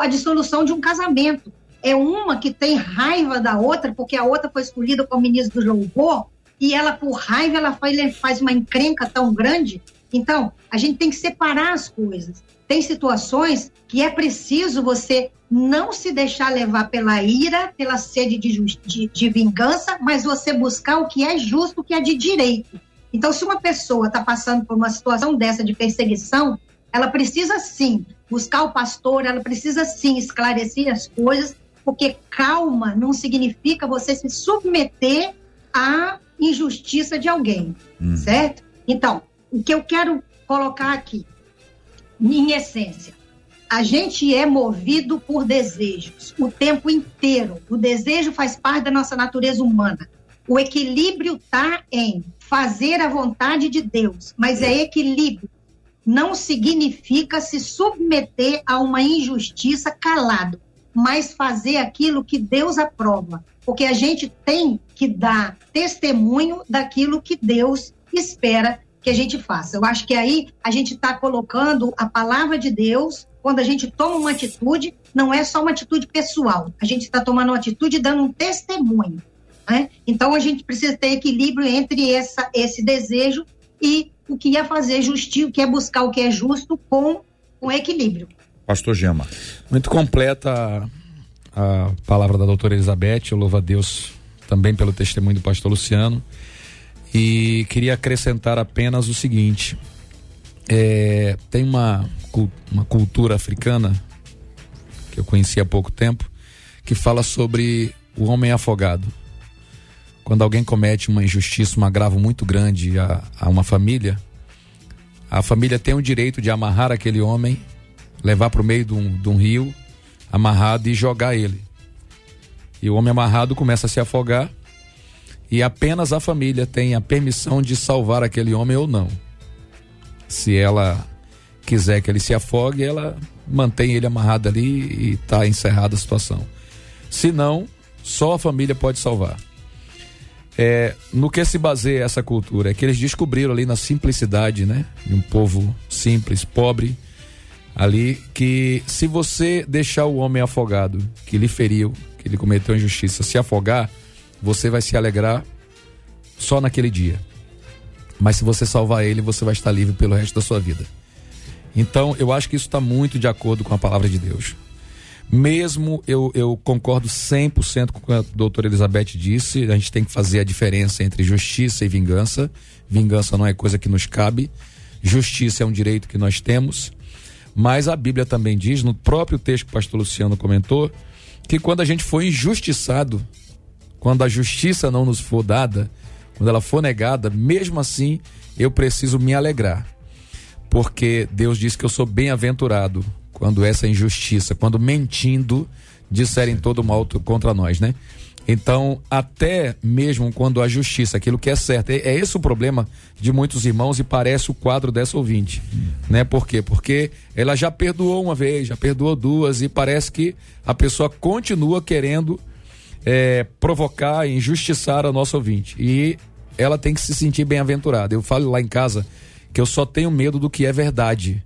a dissolução de um casamento. É uma que tem raiva da outra, porque a outra foi escolhida como ministro do louvor, e ela, por raiva, ela faz, uma encrenca tão grande. Então, a gente tem que separar as coisas. Tem situações que é preciso você não se deixar levar pela ira, pela sede de, de, de vingança, mas você buscar o que é justo, o que é de direito. Então, se uma pessoa está passando por uma situação dessa de perseguição, ela precisa sim buscar o pastor, ela precisa sim esclarecer as coisas, porque calma não significa você se submeter à injustiça de alguém, certo? Então, o que eu quero colocar aqui, em essência, a gente é movido por desejos o tempo inteiro. O desejo faz parte da nossa natureza humana. O equilíbrio está em fazer a vontade de Deus, mas é equilíbrio. Não significa se submeter a uma injustiça calado, mas fazer aquilo que Deus aprova. Porque a gente tem que dar testemunho daquilo que Deus espera que a gente faça. Eu acho que aí a gente está colocando a palavra de Deus, quando a gente toma uma atitude, não é só uma atitude pessoal, a gente está tomando uma atitude dando um testemunho. Né? Então a gente precisa ter equilíbrio entre essa, esse desejo e o que é fazer justiça, o que é buscar o que é justo com, com equilíbrio. Pastor Gema. Muito completa a, a palavra da doutora Elizabeth, eu louvo a Deus também pelo testemunho do pastor Luciano. E queria acrescentar apenas o seguinte: é, tem uma, uma cultura africana que eu conheci há pouco tempo que fala sobre o homem afogado. Quando alguém comete uma injustiça, um agravo muito grande a, a uma família, a família tem o direito de amarrar aquele homem, levar para o meio de um, de um rio, amarrado e jogar ele. E o homem amarrado começa a se afogar e apenas a família tem a permissão de salvar aquele homem ou não. Se ela quiser que ele se afogue, ela mantém ele amarrado ali e está encerrada a situação. Se não, só a família pode salvar. É, no que se baseia essa cultura? É que eles descobriram ali na simplicidade, né? De um povo simples, pobre, ali, que se você deixar o homem afogado, que lhe feriu, que ele cometeu injustiça, se afogar, você vai se alegrar só naquele dia. Mas se você salvar ele, você vai estar livre pelo resto da sua vida. Então, eu acho que isso está muito de acordo com a palavra de Deus. Mesmo eu, eu concordo 100% com o que a doutora Elizabeth disse, a gente tem que fazer a diferença entre justiça e vingança. Vingança não é coisa que nos cabe, justiça é um direito que nós temos. Mas a Bíblia também diz, no próprio texto que o pastor Luciano comentou, que quando a gente for injustiçado, quando a justiça não nos for dada, quando ela for negada, mesmo assim eu preciso me alegrar. Porque Deus diz que eu sou bem-aventurado quando essa injustiça, quando mentindo, disserem todo mal contra nós, né? Então, até mesmo quando a justiça, aquilo que é certo, é, é esse o problema de muitos irmãos e parece o quadro dessa ouvinte, né? Por quê? Porque ela já perdoou uma vez, já perdoou duas e parece que a pessoa continua querendo é, provocar, injustiçar a nossa ouvinte. E ela tem que se sentir bem-aventurada. Eu falo lá em casa que eu só tenho medo do que é verdade.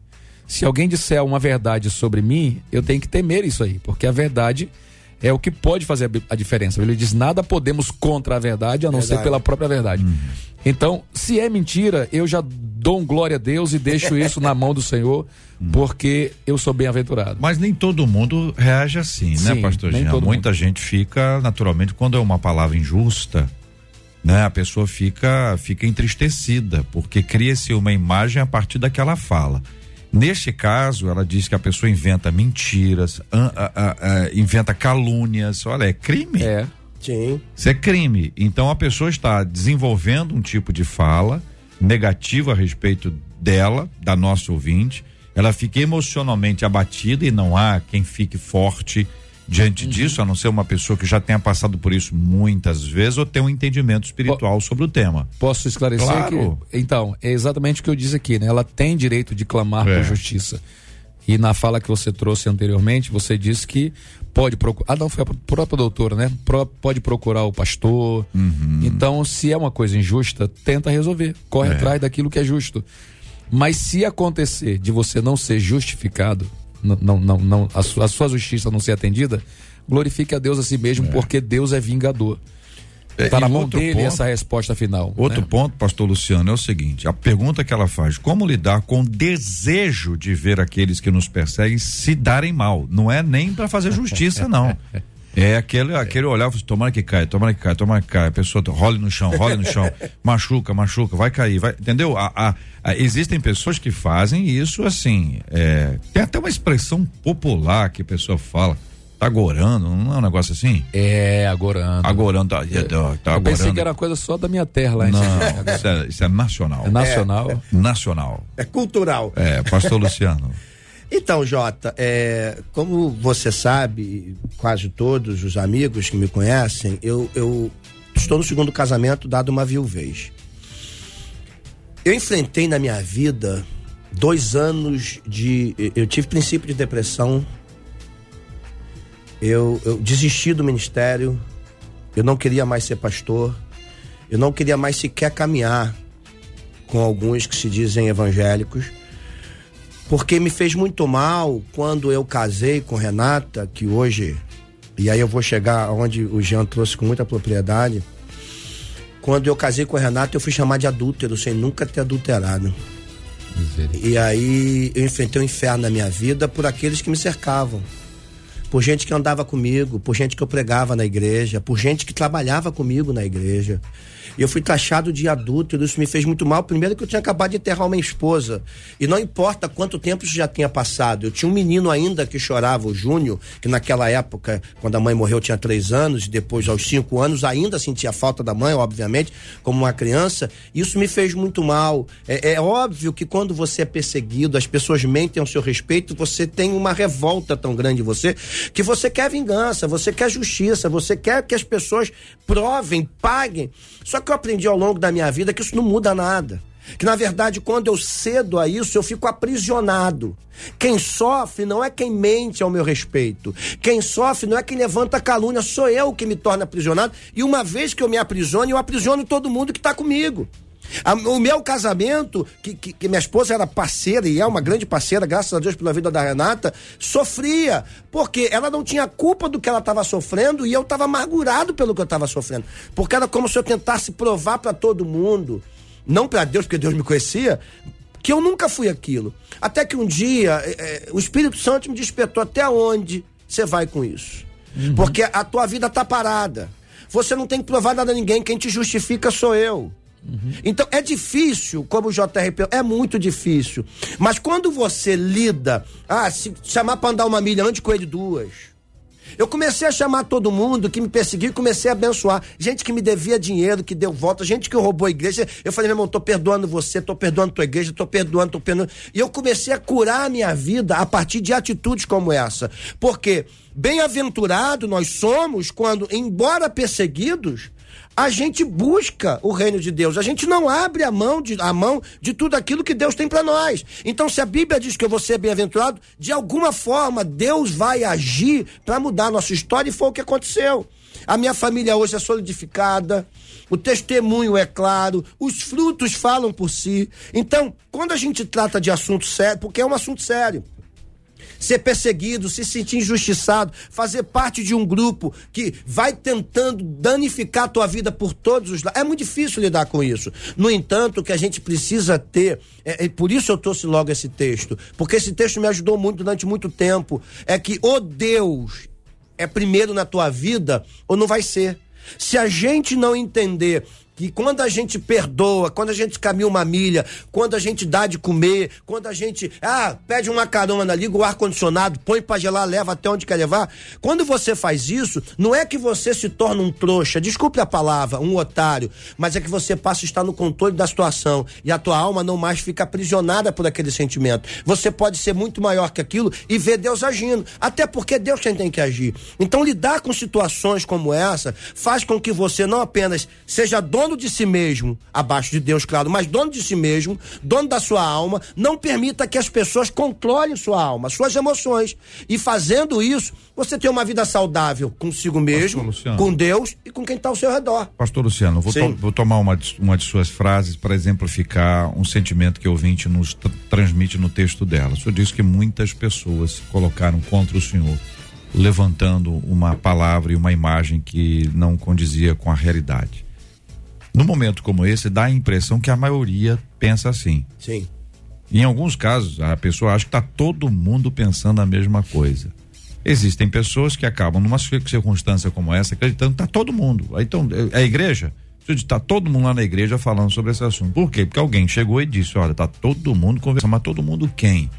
Se alguém disser uma verdade sobre mim, eu tenho que temer isso aí, porque a verdade é o que pode fazer a diferença. Ele diz: nada podemos contra a verdade a não ser Verdade. pela própria verdade. Então, se é mentira, eu já dou um glória a Deus e deixo isso na mão do Senhor, porque eu sou bem-aventurado. Mas nem todo mundo reage assim, né, Sim, pastor nem Jean? Muita gente fica, naturalmente, quando é uma palavra injusta, né, a pessoa fica, fica entristecida, porque cria-se uma imagem a partir daquela fala. Neste caso, ela diz que a pessoa inventa mentiras, an- a- a- a- inventa calúnias. Olha, é crime. É. Sim. Isso é crime. Então a pessoa está desenvolvendo um tipo de fala negativa a respeito dela, da nossa ouvinte. Ela fica emocionalmente abatida e não há quem fique forte diante Uhum. disso, a não ser uma pessoa que já tenha passado por isso muitas vezes ou tenha um entendimento espiritual sobre o tema. Posso esclarecer Claro. que então é exatamente o que eu disse aqui, né? Ela tem direito de clamar É. por justiça. E na fala que você trouxe anteriormente, você disse que pode procurar. Ah, não, foi a própria doutora, né? Pro- pode procurar o pastor. Uhum. Então, se é uma coisa injusta, tenta resolver. Corre É. atrás daquilo que é justo. Mas se acontecer de você não ser justificado, não, não, não, a, sua, a sua justiça não ser atendida, glorifique a Deus a si mesmo, porque Deus é vingador. É, Está e na mão dele ponto- essa resposta final. Outro né? ponto, pastor Luciano, é o seguinte: a pergunta que ela faz, como lidar com o desejo de ver aqueles que nos perseguem se darem mal? Não é nem para fazer justiça, não. É aquele, aquele olhar, assim, tomara que caia, tomara que caia, tomara que caia. A pessoa role no chão, role no chão, machuca, machuca, vai cair, vai, entendeu? A, a- a- existem pessoas que fazem isso assim. é, tem até uma expressão popular que a pessoa fala, tá agorando, não é um negócio assim? É, agorando. Agorando, tá, tá Eu pensei agorando. que era coisa só da minha terra lá em Não, isso é, isso é nacional. É nacional. Nacional. É cultural. É, pastor Luciano. Então, Jota, é, como você sabe, quase todos os amigos que me conhecem, eu, eu estou no segundo casamento dado uma viuvez. Eu enfrentei na minha vida dois anos de. Eu tive princípio de depressão. Eu, eu desisti do ministério. Eu não queria mais ser pastor. Eu não queria mais sequer caminhar com alguns que se dizem evangélicos porque me fez muito mal quando eu casei com Renata, que hoje, e aí eu vou chegar onde o Jean trouxe com muita propriedade. Quando eu casei com Renata, eu fui chamar de adúltero, sem nunca ter adulterado. E aí eu enfrentei o inferno na minha vida por aqueles que me cercavam. Por gente que andava comigo, por gente que eu pregava na igreja, por gente que trabalhava comigo na igreja. Eu fui taxado de adúltero, isso me fez muito mal. Primeiro que eu tinha acabado de enterrar uma esposa. E não importa quanto tempo isso já tinha passado. Eu tinha um menino ainda que chorava, o Júnior, que naquela época, quando a mãe morreu, tinha três anos, e depois, aos cinco anos, ainda sentia falta da mãe, obviamente, como uma criança. Isso me fez muito mal. É, é óbvio que quando você é perseguido, as pessoas mentem ao seu respeito, você tem uma revolta tão grande em você, que você quer vingança, você quer justiça, você quer que as pessoas provem, paguem. Só que eu aprendi ao longo da minha vida que isso não muda nada. Que na verdade, quando eu cedo a isso, eu fico aprisionado. Quem sofre não é quem mente ao meu respeito. Quem sofre não é quem levanta calúnia, sou eu que me torna aprisionado. E uma vez que eu me aprisiono, eu aprisiono todo mundo que está comigo. A- o meu casamento, que, que, que minha esposa era parceira e é uma grande parceira, graças a Deus pela vida da Renata, sofria, porque ela não tinha culpa do que ela estava sofrendo e eu estava amargurado pelo que eu estava sofrendo. Porque era como se eu tentasse provar para todo mundo, não para Deus, porque Deus me conhecia, que eu nunca fui aquilo. Até que um dia eh, eh, o Espírito Santo me despertou até onde você vai com isso. Porque a tua vida tá parada. Você não tem que provar nada a ninguém, quem te justifica sou eu. Então é difícil, como o JR, é muito difícil. Mas quando você lida, ah, se chamar pra andar uma milha, ande com ele duas. Eu comecei a chamar todo mundo que me perseguiu e comecei a abençoar. Gente que me devia dinheiro, que deu volta, gente que roubou a igreja. Eu falei, meu irmão, tô perdoando você, tô perdoando tua igreja, tô perdoando, tô perdoando. E eu comecei a curar a minha vida a partir de atitudes como essa. Porque bem-aventurado nós somos quando, embora perseguidos, a gente busca o reino de Deus. A gente não abre a mão de, a mão de tudo aquilo que Deus tem para nós. Então, se a Bíblia diz que eu vou ser bem-aventurado, de alguma forma Deus vai agir para mudar a nossa história e foi o que aconteceu. A minha família hoje é solidificada, o testemunho é claro, os frutos falam por si. Então, quando a gente trata de assunto sério, porque é um assunto sério, ser perseguido, se sentir injustiçado, fazer parte de um grupo que vai tentando danificar a tua vida por todos os lados. É muito difícil lidar com isso. No entanto, o que a gente precisa ter, é, por isso eu trouxe logo esse texto, porque esse texto me ajudou muito durante muito tempo, é que o Deus é primeiro na tua vida ou não vai ser. Se a gente não entender que quando a gente perdoa, quando a gente caminha uma milha, quando a gente dá de comer, quando a gente, ah, pede uma carona, liga o ar-condicionado, põe pra gelar, leva até onde quer levar. Quando você faz isso, não é que você se torna um trouxa, desculpe a palavra, um otário, mas é que você passa a estar no controle da situação e a tua alma não mais fica aprisionada por aquele sentimento. Você pode ser muito maior que aquilo e ver Deus agindo, até porque Deus quem tem que agir. Então lidar com situações como essa faz com que você não apenas seja dono de si mesmo, abaixo de Deus, claro, mas dono de si mesmo, dono da sua alma, não permita que as pessoas controlem sua alma, suas emoções. E fazendo isso, você tem uma vida saudável consigo mesmo, com Deus e com quem está ao seu redor. Pastor Luciano, vou, to- vou tomar uma de, uma de suas frases para exemplificar um sentimento que o ouvinte nos tr- transmite no texto dela. O senhor disse que muitas pessoas se colocaram contra o senhor, levantando uma palavra e uma imagem que não condizia com a realidade. No momento como esse, dá a impressão que a maioria pensa assim. Sim. Em alguns casos, a pessoa acha que está todo mundo pensando a mesma coisa. Existem pessoas que acabam numa cir- circunstância como essa acreditando que está todo mundo. Então, é a igreja? Está todo mundo lá na igreja falando sobre esse assunto. Por quê? Porque alguém chegou e disse: olha, tá todo mundo conversando. Mas todo mundo quem?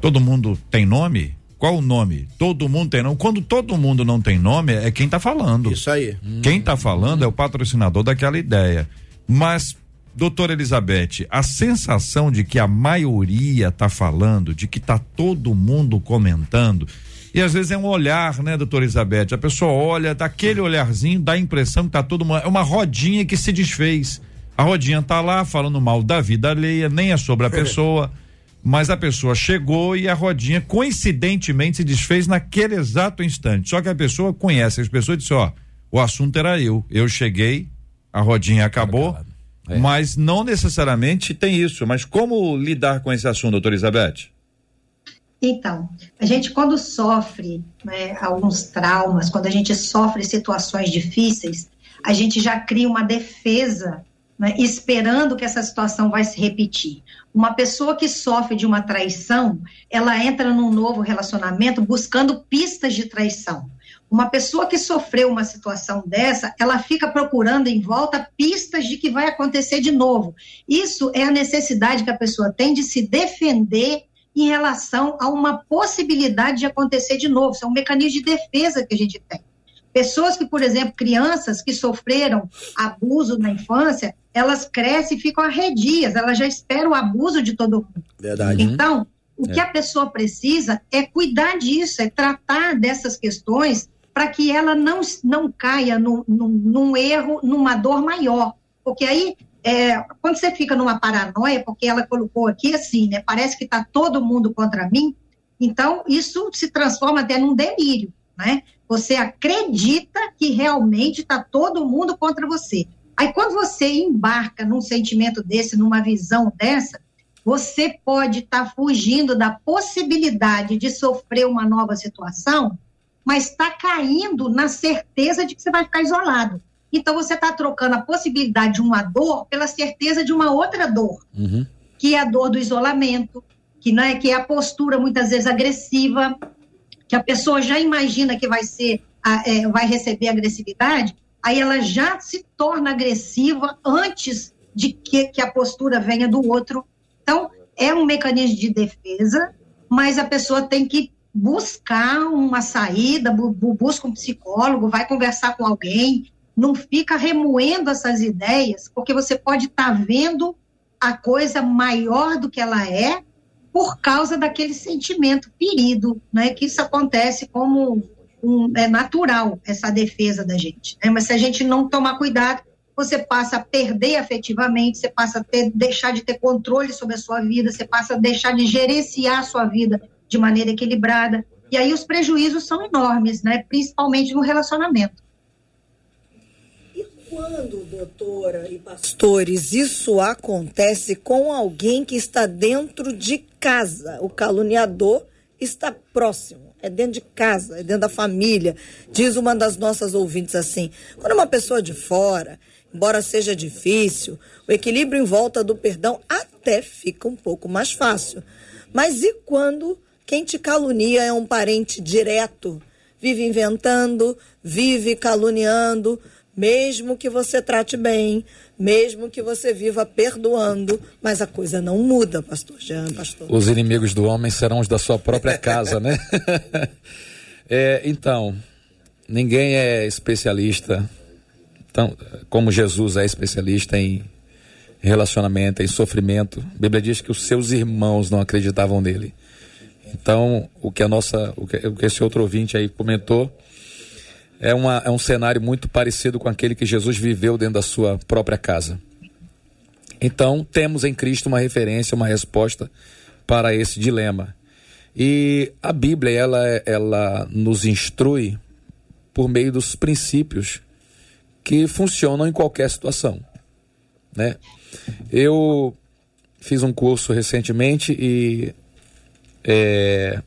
Todo mundo tem nome? Qual o nome? Todo mundo tem nome. Quando todo mundo não tem nome, é quem está falando. Isso aí. Quem está falando é o patrocinador daquela ideia. Mas, doutora Elizabeth, a sensação de que a maioria está falando, de que está todo mundo comentando, e às vezes é um olhar, né, doutora Elizabeth? A pessoa olha, daquele olharzinho, dá a impressão que tá todo mundo. É uma rodinha que se desfez. A rodinha tá lá falando mal da vida alheia, nem é sobre a pessoa. Mas a pessoa chegou e a rodinha coincidentemente se desfez naquele exato instante. Só que a pessoa conhece as pessoas e disse: Ó, o assunto era eu. Eu cheguei, a rodinha acabou, É. mas não necessariamente tem isso. Mas como lidar com esse assunto, doutora Elizabeth? Então, a gente quando sofre né, alguns traumas, quando a gente sofre situações difíceis, a gente já cria uma defesa, né, esperando que essa situação vai se repetir. Uma pessoa que sofre de uma traição, ela entra num novo relacionamento buscando pistas de traição. Uma pessoa que sofreu uma situação dessa, ela fica procurando em volta pistas de que vai acontecer de novo. Isso é a necessidade que a pessoa tem de se defender em relação a uma possibilidade de acontecer de novo. Isso é um mecanismo de defesa que a gente tem. Pessoas que, por exemplo, crianças que sofreram abuso na infância, elas crescem e ficam arredias, elas já esperam o abuso de todo mundo. Verdade. Então, o que a pessoa precisa é cuidar disso, é tratar dessas questões para que ela não, não caia num, num, num erro, numa dor maior. Porque aí, é, quando você fica numa paranoia, porque ela colocou aqui assim, né? Parece que está todo mundo contra mim, então isso se transforma até num delírio, né? Você acredita que realmente está todo mundo contra você. Aí quando você embarca num sentimento desse, numa visão dessa, você pode estar fugindo da possibilidade de sofrer uma nova situação, mas está caindo na certeza de que você vai ficar isolado. Então você está trocando a possibilidade de uma dor pela certeza de uma outra dor, Uhum. que é a dor do isolamento, que não é que é a postura muitas vezes agressiva, que a pessoa já imagina que vai ser, é, vai receber agressividade, aí ela já se torna agressiva antes de que, que a postura venha do outro. Então, é um mecanismo de defesa, mas a pessoa tem que buscar uma saída, bu- bu- busca um psicólogo, vai conversar com alguém, não fica remoendo essas ideias, porque você pode estar vendo a coisa maior do que ela é por causa daquele sentimento ferido, né? Que isso acontece como um, é natural essa defesa da gente. né? Mas se a gente não tomar cuidado, você passa a perder afetivamente, você passa a ter, deixar de ter controle sobre a sua vida, você passa a deixar de gerenciar a sua vida de maneira equilibrada. E aí os prejuízos são enormes, né? Principalmente no relacionamento. Quando, doutora e pastores, isso acontece com alguém que está dentro de casa, o caluniador está próximo, é dentro de casa, é dentro da família. Diz uma das nossas ouvintes assim: quando uma pessoa de fora, embora seja difícil, o equilíbrio em volta do perdão até fica um pouco mais fácil. Mas e quando quem te calunia é um parente direto? Vive inventando, vive caluniando, mesmo que você trate bem, mesmo que você viva perdoando, mas a coisa não muda, pastor Jean, pastor. Os inimigos do homem serão os da sua própria casa, né? É, então, ninguém é especialista, tão, como Jesus é especialista em relacionamento, em sofrimento. A Bíblia diz que os seus irmãos não acreditavam nele. Então, o que a nossa, o que, o que esse outro ouvinte aí comentou é, uma, é um cenário muito parecido com aquele que Jesus viveu dentro da sua própria casa. Então, temos em Cristo uma referência, uma resposta para esse dilema. E a Bíblia, ela, ela nos instrui por meio dos princípios que funcionam em qualquer situação, né? Eu fiz um curso recentemente e é,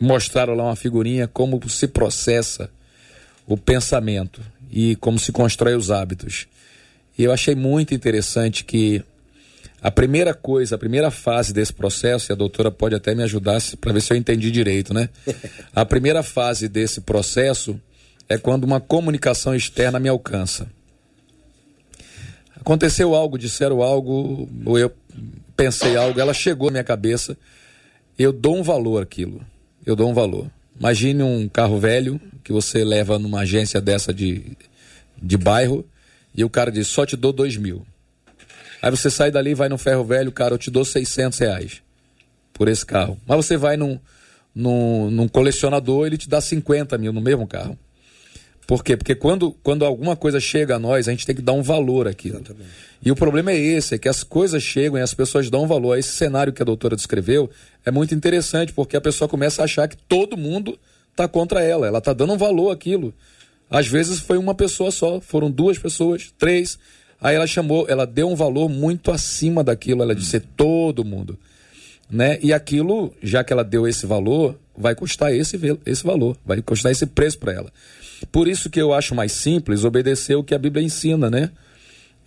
mostraram lá uma figurinha como se processa o pensamento e como se constrói os hábitos. E eu achei muito interessante que a primeira coisa, a primeira fase desse processo, e a doutora pode até me ajudar para ver se eu entendi direito, né? A primeira fase desse processo é quando uma comunicação externa me alcança. Aconteceu algo, disseram algo, ou eu pensei algo, ela chegou à minha cabeça, eu dou um valor àquilo. Eu dou um valor. Imagine um carro velho que você leva numa agência dessa de, de bairro e o cara diz, só te dou dois mil. Aí você sai dali, vai no ferro velho, cara, eu te dou 600 reais por esse carro. Mas você vai num, num, num colecionador, ele te dá 50 mil no mesmo carro. Por quê? Porque quando, quando alguma coisa chega a nós, a gente tem que dar um valor àquilo. E o problema é esse, é que as coisas chegam e as pessoas dão um valor. Esse cenário que a doutora descreveu é muito interessante, porque a pessoa começa a achar que todo mundo está contra ela. Ela está dando um valor àquilo. Às vezes foi uma pessoa só, foram duas pessoas, três. Aí ela chamou, ela deu um valor muito acima daquilo, ela disse todo mundo. Né? E aquilo, já que ela deu esse valor, vai custar esse, esse valor, vai custar esse preço para ela. Por isso que eu acho mais simples obedecer o que a Bíblia ensina, né?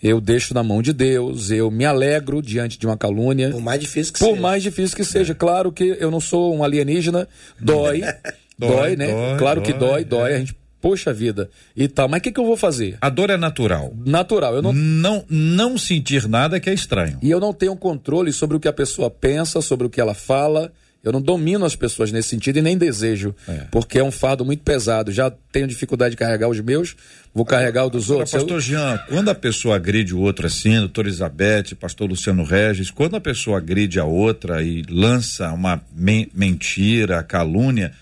Eu deixo na mão de Deus, eu me alegro diante de uma calúnia. Por mais difícil que Por seja. mais difícil que seja. Claro que eu não sou um alienígena, dói. Dói, Dói, né? dói, claro que dói, dói, dói. é. A gente, poxa vida, e tal. Mas o que, que eu vou fazer? A dor é natural. Natural, eu não. Não, não sentir nada que é estranho. E eu não tenho controle sobre o que a pessoa pensa, sobre o que ela fala. Eu não domino as pessoas nesse sentido e nem desejo, É. porque é um fardo muito pesado. Já tenho dificuldade de carregar os meus, vou carregar o dos Agora, outros. Eu- pastor Jean, quando a pessoa agride o outro assim, doutor Elizabeth, pastor Luciano Regis, quando a pessoa agride a outra e lança uma men- mentira, calúnia,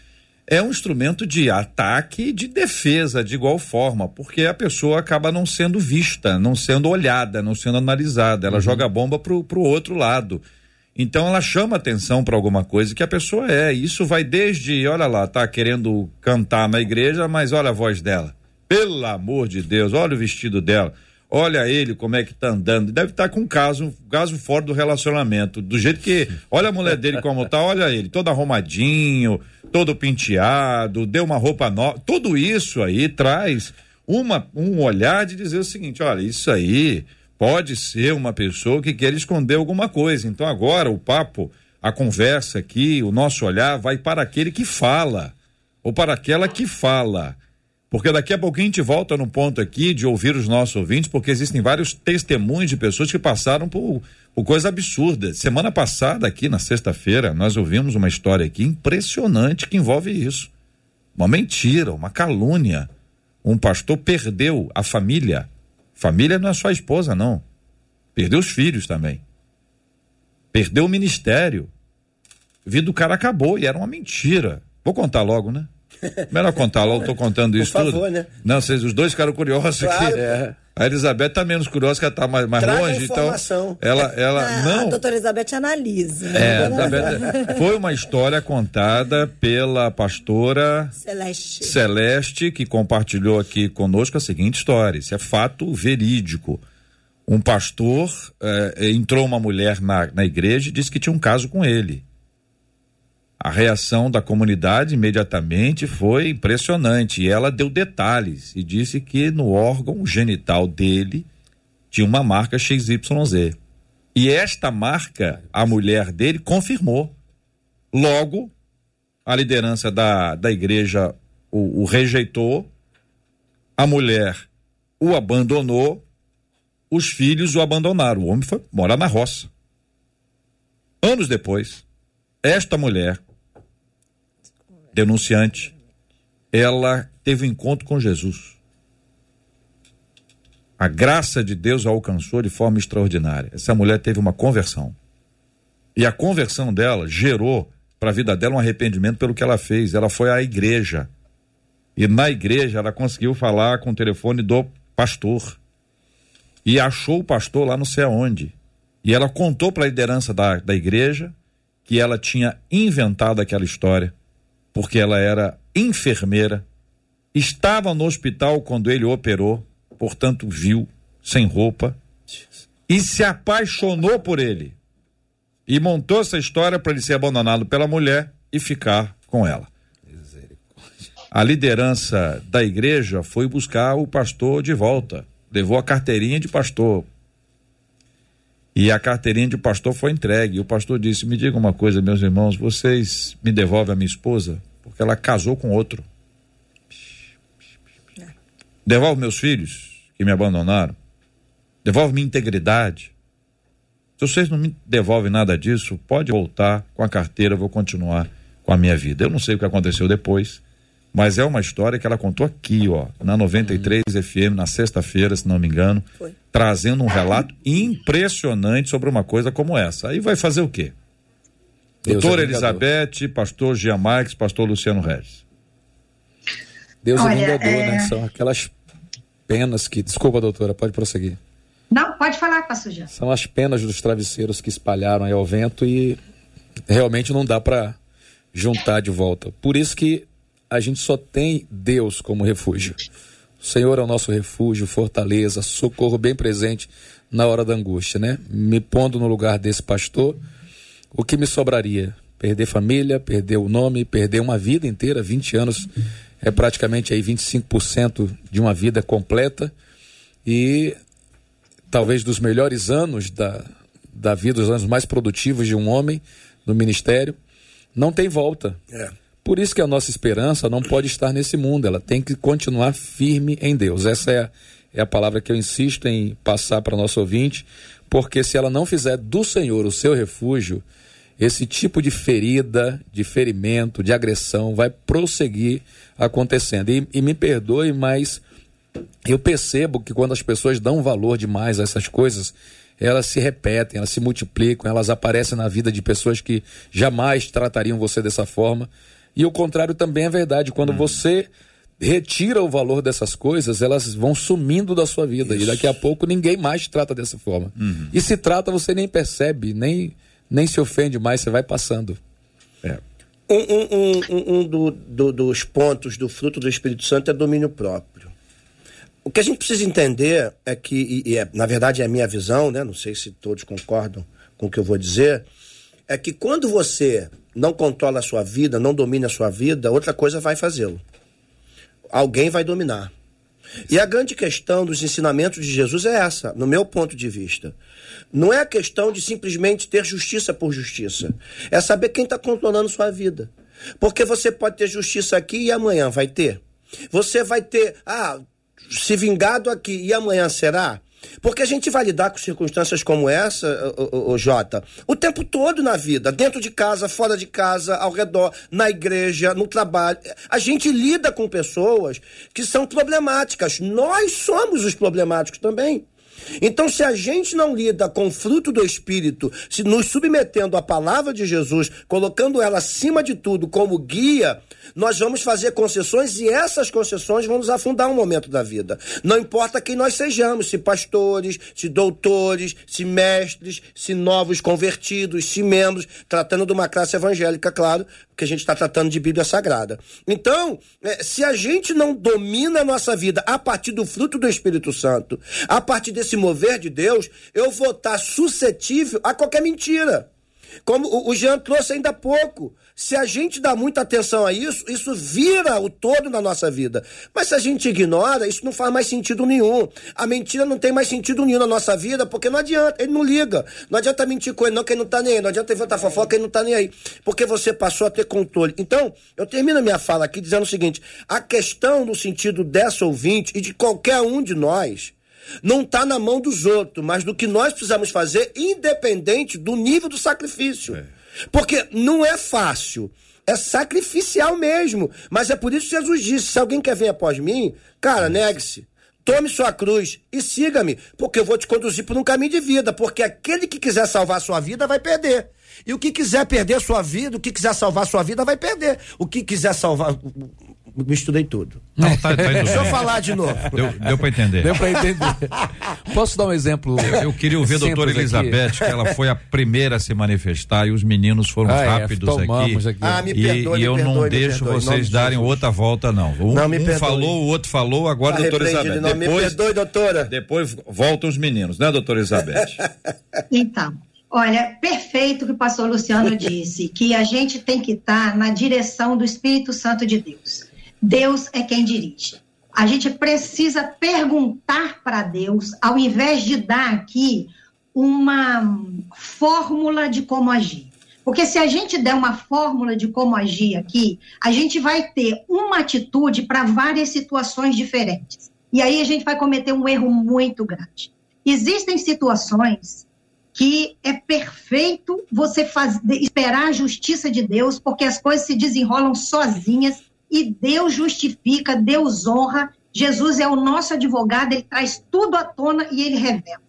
é um instrumento de ataque e de defesa de igual forma, porque a pessoa acaba não sendo vista, não sendo olhada, não sendo analisada, ela joga a bomba pro, pro outro lado. Então ela chama atenção para alguma coisa que a pessoa é. Isso vai desde, olha lá, tá querendo cantar na igreja, mas olha a voz dela. Pelo amor de Deus, olha o vestido dela. Olha ele como é que tá andando. Deve estar com um caso, caso fora do relacionamento. Do jeito que, olha a mulher dele como tá, olha ele, todo arrumadinho, todo penteado, deu uma roupa nova. Tudo isso aí traz uma, um olhar de dizer o seguinte: olha, isso aí pode ser uma pessoa que quer esconder alguma coisa. Então agora o papo, a conversa aqui, o nosso olhar vai para aquele que fala, ou para aquela que fala. Porque daqui a pouquinho a gente volta no ponto aqui de ouvir os nossos ouvintes, porque existem vários testemunhos de pessoas que passaram por, por coisa absurda. Semana passada, aqui na sexta-feira, nós ouvimos uma história aqui impressionante que envolve isso. Uma mentira, uma calúnia. Um pastor perdeu a família. Família não é só a esposa, não. Perdeu os filhos também. Perdeu o ministério. Vida do cara acabou e era uma mentira. Vou contar logo, né? Melhor contar logo, tô contando isso favor, tudo. né? Não, vocês os dois ficaram curiosos Claro. aqui. É. A Elizabeth tá menos curiosa, que ela tá mais, mais Traga longe, então. informação. Ela, ela, Ah, não. A doutora Elizabeth analisa. É, Elizabeth, foi uma história contada pela pastora Celeste. Celeste, que compartilhou aqui conosco a seguinte história. Isso é fato verídico. Um pastor eh, entrou uma mulher na, na igreja e disse que tinha um caso com ele. A reação da comunidade imediatamente foi impressionante. E ela deu detalhes e disse que no órgão genital dele tinha uma marca XYZ. E esta marca, a mulher dele confirmou. Logo, a liderança da, da igreja o, o rejeitou, a mulher o abandonou, os filhos o abandonaram. O homem foi morar na roça. Anos depois, esta mulher, denunciante, ela teve um encontro com Jesus. A graça de Deus a alcançou de forma extraordinária. Essa mulher teve uma conversão. E a conversão dela gerou para a vida dela um arrependimento pelo que ela fez. Ela foi à igreja. E na igreja ela conseguiu falar com o telefone do pastor. E achou o pastor lá não sei aonde. E ela contou para a liderança da, da igreja que ela tinha inventado aquela história, porque ela era enfermeira, estava no hospital quando ele operou, portanto viu, sem roupa, e se apaixonou por ele. E montou essa história para ele ser abandonado pela mulher e ficar com ela. A liderança da igreja foi buscar o pastor de volta, levou a carteirinha de pastor. E a carteirinha de pastor foi entregue. E o pastor disse: Me diga uma coisa, meus irmãos, vocês me devolvem a minha esposa? Porque ela casou com outro. Devolve meus filhos que me abandonaram. Devolve minha integridade. Se vocês não me devolvem nada disso, pode voltar com a carteira, eu vou continuar com a minha vida. Eu não sei o que aconteceu depois, mas é uma história que ela contou aqui, ó, na 93 FM, na sexta-feira, se não me engano, Foi. trazendo um relato impressionante sobre uma coisa como essa. Aí vai fazer o quê? Deus Doutora é. Elizabeth, pastor Jean Marques, pastor Luciano Regis. Deus Olha, é vingador, é- né? São aquelas penas que. Desculpa, doutora, pode prosseguir. Não, pode falar, pastor Jean. São as penas dos travesseiros que espalharam aí ao vento e realmente não dá para juntar de volta. Por isso que a gente só tem Deus como refúgio. O Senhor é o nosso refúgio, fortaleza, socorro bem presente na hora da angústia, né? Me pondo no lugar desse pastor, o que me sobraria? Perder família, perder o nome, perder uma vida inteira, 20 anos é praticamente aí 25% de uma vida completa e talvez dos melhores anos da, da vida, os anos mais produtivos de um homem no ministério, não tem volta. É. Por isso que a nossa esperança não pode estar nesse mundo, ela tem que continuar firme em Deus. Essa é a, é a palavra que eu insisto em passar para nosso ouvinte, porque se ela não fizer do Senhor o seu refúgio, esse tipo de ferida, de ferimento, de agressão vai prosseguir acontecendo. E, e me perdoe, mas eu percebo que quando as pessoas dão valor demais a essas coisas, elas se repetem, elas se multiplicam, elas aparecem na vida de pessoas que jamais tratariam você dessa forma. E o contrário também é verdade. Quando você retira o valor dessas coisas, elas vão sumindo da sua vida. E daqui a pouco ninguém mais te trata dessa forma. E se trata, você nem percebe, nem, nem se ofende mais, você vai passando. Um, um- um- um- um do- do- dos pontos do fruto do Espírito Santo é domínio próprio. O que a gente precisa entender é que, e, e é, na verdade é a minha visão, né? não sei se todos concordam com o que eu vou dizer, é que quando você não controla a sua vida, não domina a sua vida, outra coisa vai fazê-lo. Alguém vai dominar. E a grande questão dos ensinamentos de Jesus é essa, no meu ponto de vista. Não é a questão de simplesmente ter justiça por justiça. É saber quem está controlando sua vida. Porque você pode ter justiça aqui e amanhã vai ter. Você vai ter, ah, se vingado aqui e amanhã será? Porque a gente vai lidar com circunstâncias como essa, ô, ô, ô, Jota, o tempo todo na vida, dentro de casa, fora de casa, ao redor, na igreja, no trabalho. A gente lida com pessoas que são problemáticas. Nós somos os problemáticos também. Então, se a gente não lida com o fruto do Espírito, se nos submetendo à palavra de Jesus, colocando ela acima de tudo como guia, nós vamos fazer concessões e essas concessões vão nos afundar um momento da vida. Não importa quem nós sejamos, se pastores, se doutores, se mestres, se novos convertidos, se membros, tratando de uma classe evangélica, claro, porque a gente está tratando de Bíblia Sagrada. Então, eh, se a gente não domina a nossa vida a partir do fruto do Espírito Santo, a partir desse mover de Deus, eu vou estar suscetível a qualquer mentira. Como o- Jean trouxe ainda há pouco. Se a gente dá muita atenção a isso, isso vira o todo na nossa vida. Mas se a gente ignora, isso não faz mais sentido nenhum. A mentira não tem mais sentido nenhum na nossa vida, porque não adianta, ele não liga. Não adianta mentir com ele, não, que ele não tá nem aí. Não adianta inventar fofoca, ele não tá nem aí. Porque você passou a ter controle. Então, eu termino a minha fala aqui dizendo o seguinte: a questão no sentido dessa ouvinte e de qualquer um de nós não está na mão dos outros, mas do que nós precisamos fazer, independente do nível do sacrifício. Porque não é fácil. É sacrificial mesmo. Mas é por isso que Jesus disse: se alguém quer vir após mim, cara, negue-se. Tome sua cruz e siga-me, porque eu vou te conduzir por um caminho de vida. Porque aquele que quiser salvar sua vida vai perder. E o que quiser perder sua vida, o que quiser salvar sua vida vai perder. O que quiser salvar. Misturei tudo. Não, tá, tá indo Deixa eu falar de novo. Deu, deu pra entender. Deu para entender. Posso dar um exemplo? Eu, eu queria ouvir a doutora simples aqui? Elizabeth, que ela foi a primeira a se manifestar e os meninos foram Ah, é, rápidos tomamos aqui. aqui. Ah, me e, perdoe, e eu me não perdoe, me deixo perdoe, vocês de darem Jesus. outra volta, não. Um, Não, me um falou, o outro falou, agora Tá doutora Elizabeth. não, me Depois, perdoe, doutora. depois voltam os meninos, né, doutora Elizabeth? Então, olha, perfeito o que o pastor Luciano disse, que a gente tem que estar na direção do Espírito Santo de Deus. Deus é quem dirige. A gente precisa perguntar para Deus, ao invés de dar aqui uma fórmula de como agir. Porque se a gente der uma fórmula de como agir aqui, a gente vai ter uma atitude para várias situações diferentes. E aí a gente vai cometer um erro muito grande. Existem situações que é perfeito você esperar a justiça de Deus, porque as coisas se desenrolam sozinhas e Deus justifica, Deus honra. Jesus é o nosso advogado, ele traz tudo à tona e ele revela.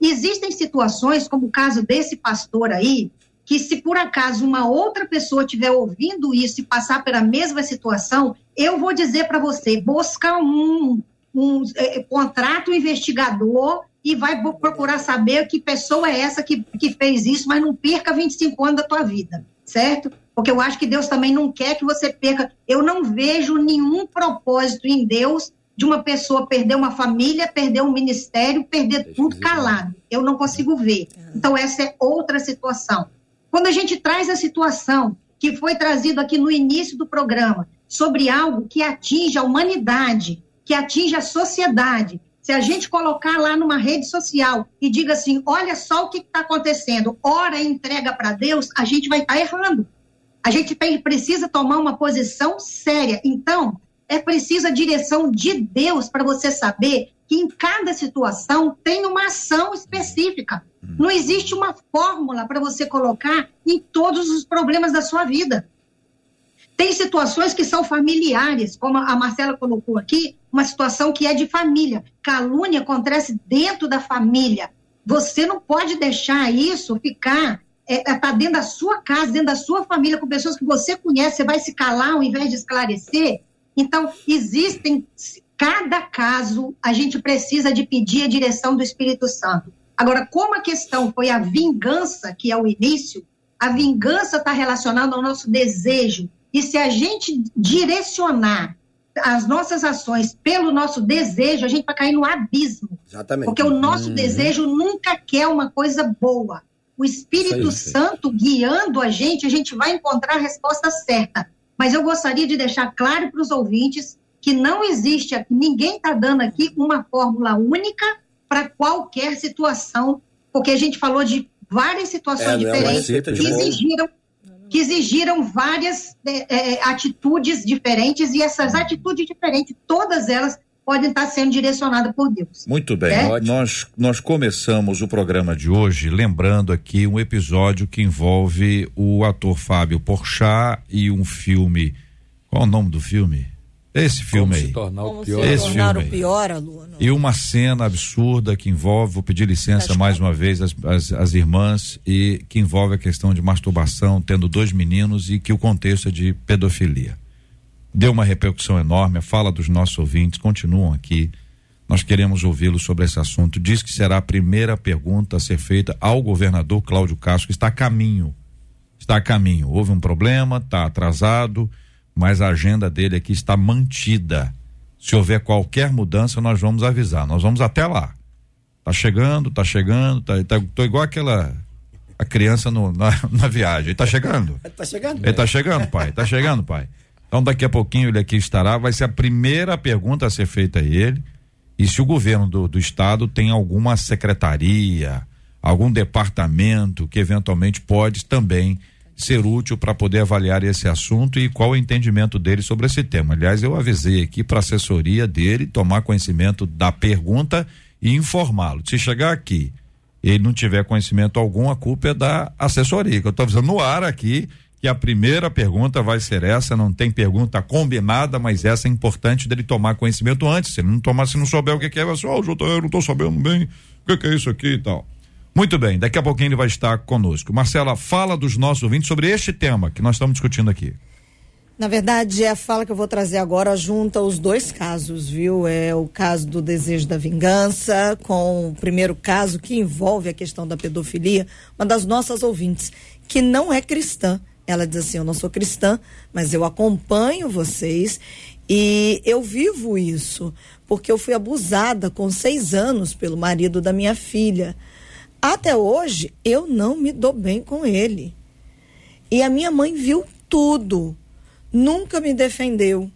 Existem situações, como o caso desse pastor aí, que se por acaso uma outra pessoa estiver ouvindo isso e passar pela mesma situação, eu vou dizer para você, busca um, um eh, contrato investigador e vai procurar saber que pessoa é essa que, que fez isso, mas não perca 25 anos da tua vida, certo? Porque eu acho que Deus também não quer que você perca. Eu não vejo nenhum propósito em Deus de uma pessoa perder uma família, perder um ministério, perder tudo calado. Eu não consigo ver. Então, essa é outra situação. Quando a gente traz a situação que foi trazido aqui no início do programa, sobre algo que atinge a humanidade, que atinge a sociedade, se a gente colocar lá numa rede social e diga assim, olha só o que está acontecendo, ora entrega para Deus, a gente vai estar errando. A gente precisa tomar uma posição séria. Então, é preciso a direção de Deus para você saber que em cada situação tem uma ação específica. Não existe uma fórmula para você colocar em todos os problemas da sua vida. Tem situações que são familiares, como a Marcela colocou aqui, uma situação que é de família. Calúnia acontece dentro da família. Você não pode deixar isso ficar é, é, tá dentro da sua casa, dentro da sua família, com pessoas que você conhece, você vai se calar ao invés de esclarecer. Então, existem, cada caso, a gente precisa de pedir a direção do Espírito Santo. Agora, como a questão foi a vingança, que é o início, a vingança está relacionada ao nosso desejo. E se a gente direcionar as nossas ações pelo nosso desejo, a gente vai cair no abismo. Exatamente. Porque o nosso desejo nunca quer uma coisa boa. O Espírito aí, Santo guiando a gente, a gente vai encontrar a resposta certa. Mas eu gostaria de deixar claro para os ouvintes que não existe, ninguém está dando aqui uma fórmula única para qualquer situação, porque a gente falou de várias situações É, é diferentes de que exigiram, que exigiram várias é, é, atitudes diferentes, e essas atitudes diferentes, todas elas podem estar sendo direcionadas por Deus. Muito bem. É? Nós, nós começamos o programa de hoje lembrando aqui um episódio que envolve o ator Fábio Porchat e um filme. Qual é o nome do filme? Esse filme Como aí. se tornar Como o se pior. Esse tornar filme o pior aluno. E uma cena absurda que envolve, vou pedir licença mais uma vez as, as, as irmãs, e que envolve a questão de masturbação, tendo dois meninos e que o contexto é de pedofilia. Deu uma repercussão enorme, a fala dos nossos ouvintes continuam aqui. Nós queremos ouvi-lo sobre esse assunto. Diz que será a primeira pergunta a ser feita ao governador Cláudio Castro, que está a caminho. Está a caminho. Houve um problema, está atrasado, mas a agenda dele aqui está mantida. Se houver qualquer mudança, nós vamos avisar. Nós vamos até lá. Tá chegando, tá chegando, tá, tá, tô igual aquela a criança no- na, na viagem. Tá chegando. Tá chegando. Ele tá chegando, pai. Tá chegando, pai. Então daqui a pouquinho ele aqui estará. Vai ser a primeira pergunta a ser feita a ele. E se o governo do, do estado tem alguma secretaria, algum departamento que eventualmente pode também ser útil para poder avaliar esse assunto e qual o entendimento dele sobre esse tema. Aliás, eu avisei aqui para a assessoria dele tomar conhecimento da pergunta e informá-lo. Se chegar aqui ele não tiver conhecimento algum, a culpa é da assessoria, que eu estou avisando no ar aqui que a primeira pergunta vai ser essa, não tem pergunta combinada, mas essa é importante dele tomar conhecimento antes, se ele não tomar, se não souber o que que é, vai ser, ó, oh, eu não estou sabendo bem, o que que é isso aqui e tal. Muito bem, daqui a pouquinho ele vai estar conosco. Marcela, fala dos nossos ouvintes sobre este tema que nós estamos discutindo aqui. Na verdade, a fala que eu vou trazer agora junta os dois casos, viu? É o caso do desejo da vingança, com o primeiro caso que envolve a questão da pedofilia, uma das nossas ouvintes, que não é cristã. Ela diz assim: Eu não sou cristã, mas eu acompanho vocês e eu vivo isso, porque eu fui abusada com seis anos pelo marido da minha filha. Até hoje, eu não me dou bem com ele. E a minha mãe viu tudo. Nunca me defendeu.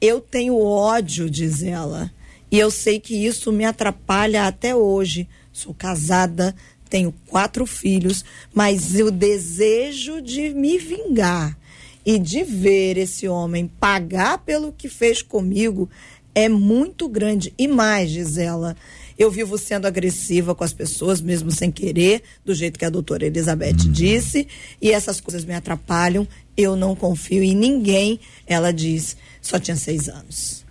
Eu tenho ódio, diz ela. E eu sei que isso me atrapalha até hoje. Sou casada, tenho quatro filhos, mas o desejo de me vingar e de ver esse homem pagar pelo que fez comigo é muito grande. E mais, diz ela, eu vivo sendo agressiva com as pessoas, mesmo sem querer, do jeito que a doutora Elizabeth disse, e essas coisas me atrapalham. Eu não confio em ninguém, ela diz. Só tinha seis anos.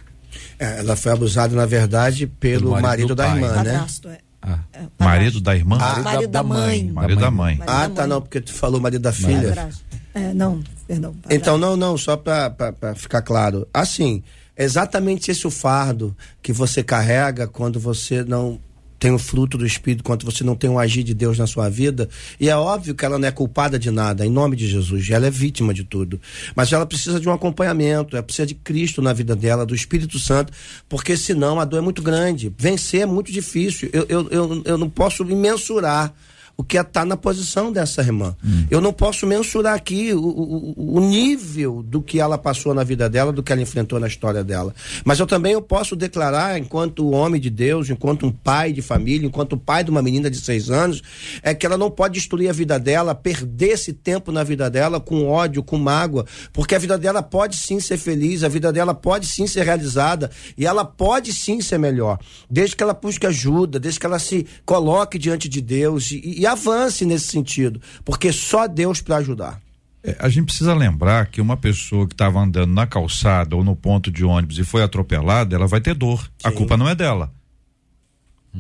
É, ela foi abusada, na verdade, pelo marido marido, do da pai. irmã, né? Padrasto, é. Ah, É. Marido da irmã? Ah, marido da mãe. Marido da mãe. Ah, da tá, não, porque tu falou marido da filha. É, não, perdão. padrasto. Então, não, não, só para ficar claro. Assim, é exatamente esse o fardo que você carrega quando você não tem o fruto do Espírito, quando você não tem o agir de Deus na sua vida. E é óbvio que ela não é culpada de nada, em nome de Jesus. Ela é vítima de tudo. Mas ela precisa de um acompanhamento, ela precisa de Cristo na vida dela, do Espírito Santo, porque senão a dor é muito grande. Vencer é muito difícil. Eu, eu, eu, eu não posso me mensurar o que é estar na posição dessa irmã. Eu não posso mensurar aqui o, o, o nível do que ela passou na vida dela, do que ela enfrentou na história dela. Mas eu também eu posso declarar, enquanto homem de Deus, enquanto um pai de família, enquanto pai de uma menina de seis anos, é que ela não pode destruir a vida dela, perder esse tempo na vida dela com ódio, com mágoa, porque a vida dela pode sim ser feliz, a vida dela pode sim ser realizada e ela pode sim ser melhor, desde que ela busque ajuda, desde que ela se coloque diante de Deus e, e avance nesse sentido, porque só Deus para ajudar. É, a gente precisa lembrar que uma pessoa que estava andando na calçada ou no ponto de ônibus e foi atropelada, ela vai ter dor. A culpa não é dela.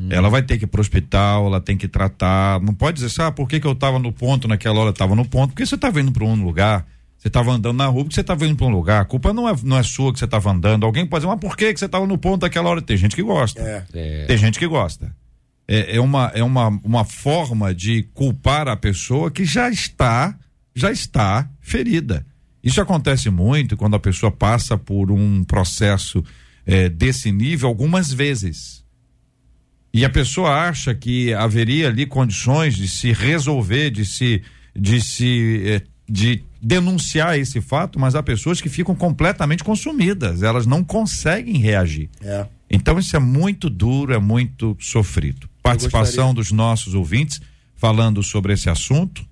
Ela vai ter que ir pro hospital, ela tem que tratar. Não pode dizer assim, ah, por que, que eu estava no ponto naquela hora? Estava no ponto, porque você estava indo para um lugar. Você estava andando na rua porque você estava indo para um lugar. A culpa não é, não é sua que você estava andando. Alguém pode dizer, mas por que, que você estava no ponto naquela hora? Tem gente que gosta. É. Tem gente que gosta. É, é uma, é uma, uma forma de culpar a pessoa que já está, já está ferida. Isso acontece muito quando a pessoa passa por um processo eh, desse nível algumas vezes. E a pessoa acha que haveria ali condições de se resolver, de se, de se, eh, de denunciar esse fato, mas há pessoas que ficam completamente consumidas, elas não conseguem reagir. É. Então isso é muito duro, é muito sofrido. Participação dos nossos ouvintes falando sobre esse assunto,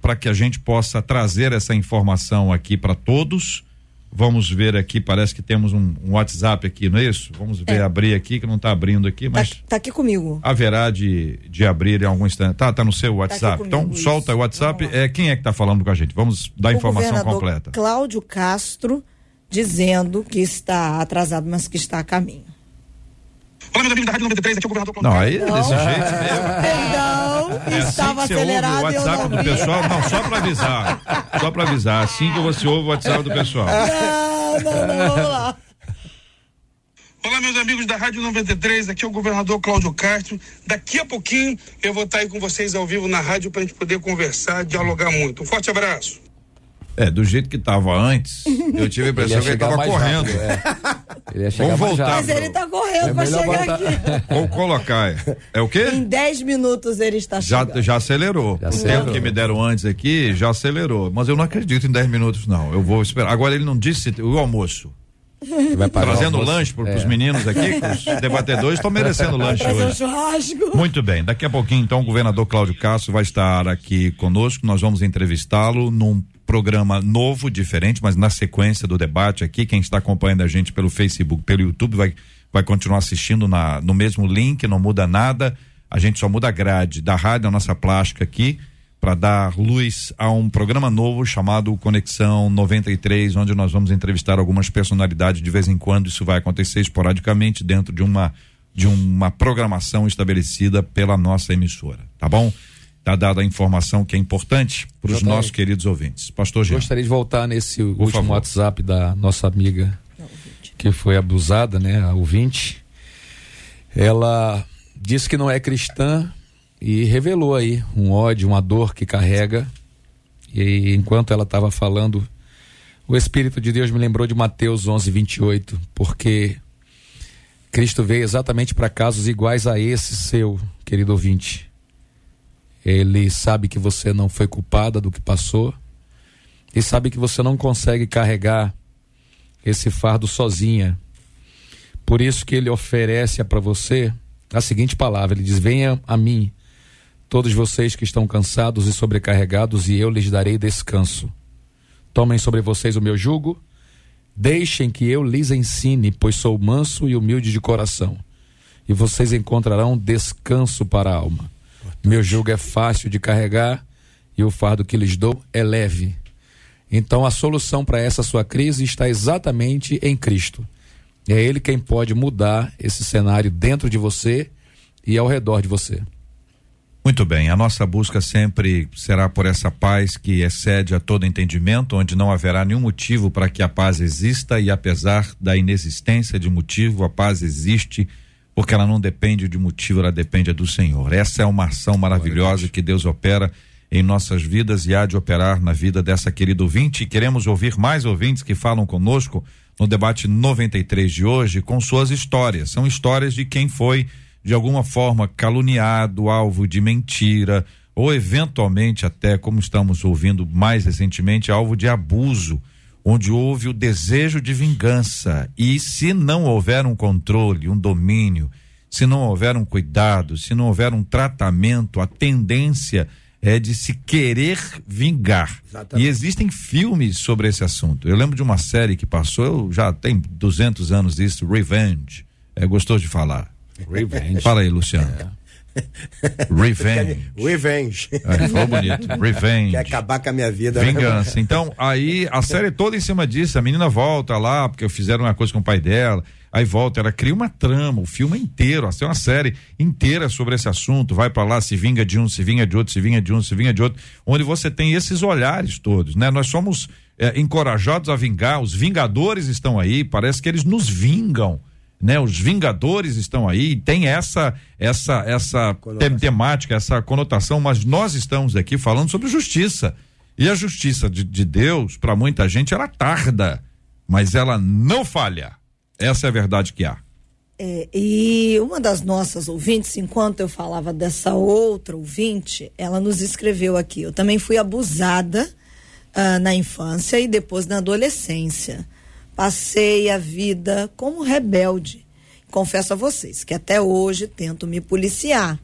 para que a gente possa trazer essa informação aqui para todos. Vamos ver aqui, parece que temos um, um WhatsApp aqui, não é isso? Vamos ver, É. abrir aqui, que não está abrindo aqui, Tá, mas tá aqui comigo. haverá de, de abrir em algum instante. Tá, tá no seu WhatsApp. comigo, então isso. solta o WhatsApp. Vamos lá. É, quem é que está falando com a gente? Vamos dar a informação completa. Cláudio Castro dizendo que está atrasado, mas que está a caminho. Olá, meus amigos da Rádio 93, aqui é o governador Cláudio Não, aí é desse jeito mesmo. Perdão, É assim estava que você ouve o acelerado eu WhatsApp não do vi. pessoal? Não, só para avisar. Só para avisar. Assim que você ouve o WhatsApp do pessoal. Não, não, não, vamos lá. Olá, meus amigos da Rádio 93, aqui é o governador Cláudio Castro. Daqui a pouquinho eu vou estar aí com vocês ao vivo na rádio para a gente poder conversar, dialogar muito. Um forte abraço. É, do jeito que tava antes, eu tive a impressão que ele chegar tava mais correndo. rápido, é. Ele ia chegar Vamos mais voltar. rápido. Mas ele tá correndo É para melhor chegar botar- aqui. Ou colocar. é. É o quê? Em 10 minutos ele está Já, chegando. já acelerou. Já o acelerou. tempo que me deram antes aqui já acelerou. Mas eu não acredito em 10 minutos, não. Eu vou esperar. Agora ele não disse o almoço. Trazendo almoço. lanche pro, É. pros meninos aqui, os debatedores estão merecendo lanche um hoje. churrasco. Muito bem, daqui a pouquinho então o governador Cláudio Castro vai estar aqui conosco, nós vamos entrevistá-lo num programa novo, diferente, mas na sequência do debate aqui, quem está acompanhando a gente pelo Facebook, pelo YouTube vai, vai continuar assistindo na, no mesmo link, não muda nada, a gente só muda a grade da rádio, a nossa plástica aqui, para dar luz a um programa novo chamado Conexão 93, onde nós vamos entrevistar algumas personalidades de vez em quando. Isso vai acontecer esporadicamente dentro de uma de uma programação estabelecida pela nossa emissora, tá bom? Tá dada a informação que é importante para os nossos queridos ouvintes. Pastor Jean. Gostaria de voltar nesse último favor. WhatsApp da nossa amiga que foi abusada, né, a ouvinte. Ela disse que não é cristã e revelou aí um ódio, uma dor que carrega. E enquanto ela estava falando, o Espírito de Deus me lembrou de Mateus 11, 28, porque Cristo veio exatamente para casos iguais a esse seu, querido ouvinte. Ele sabe que você não foi culpada do que passou e sabe que você não consegue carregar esse fardo sozinha. Por isso que ele oferece para você a seguinte palavra: ele diz: Venha a mim, todos vocês que estão cansados e sobrecarregados, e eu lhes darei descanso. Tomem sobre vocês o meu jugo, deixem que eu lhes ensine, pois sou manso e humilde de coração, e vocês encontrarão descanso para a alma. Meu jugo é fácil de carregar e o fardo que lhes dou é leve. Então a solução para essa sua crise está exatamente em Cristo. É Ele quem pode mudar esse cenário dentro de você e ao redor de você. Muito bem, a nossa busca sempre será por essa paz que excede a todo entendimento, onde não haverá nenhum motivo para que a paz exista e apesar da inexistência de motivo, a paz existe porque ela não depende de motivo, ela depende do Senhor. Essa é uma ação maravilhosa que Deus opera em nossas vidas e há de operar na vida dessa querida ouvinte. E queremos ouvir mais ouvintes que falam conosco no debate 93 de hoje com suas histórias. São histórias de quem foi de alguma forma caluniado, alvo de mentira, ou eventualmente até, como estamos ouvindo mais recentemente, alvo de abuso, onde houve o desejo de vingança. E se não houver um controle, um domínio, se não houver um cuidado, se não houver um tratamento, a tendência é de se querer vingar. Exatamente. E existem filmes sobre esse assunto. Eu lembro de uma série que passou, eu já tem 200 anos disso, Revenge. É gostoso de falar. Revenge. Fala aí, Luciano. Revenge. Revenge. É, falou bonito. Revenge. Quer acabar com a minha vida. né? Vingança. Então, aí a série toda em cima disso, a menina volta lá, porque fizeram uma coisa com o pai dela, aí volta, ela cria uma trama, o filme inteiro, assim, uma série inteira sobre esse assunto, vai pra lá, se vinga de um, se vinga de outro, se vinga de um, se vinga de outro, onde você tem esses olhares todos, né? Nós somos é, encorajados a vingar, os vingadores estão aí, parece que eles nos vingam. Né, os Vingadores estão aí, tem essa essa essa tem- temática, essa conotação, mas nós estamos aqui falando sobre justiça. E a justiça de, de Deus, para muita gente, ela tarda, mas ela não falha. Essa é a verdade que há. É, e uma das nossas ouvintes, enquanto eu falava dessa outra ouvinte, ela nos escreveu aqui. Eu também fui abusada ah, na infância e depois na adolescência. Passei a vida como rebelde. Confesso a vocês que até hoje tento me policiar,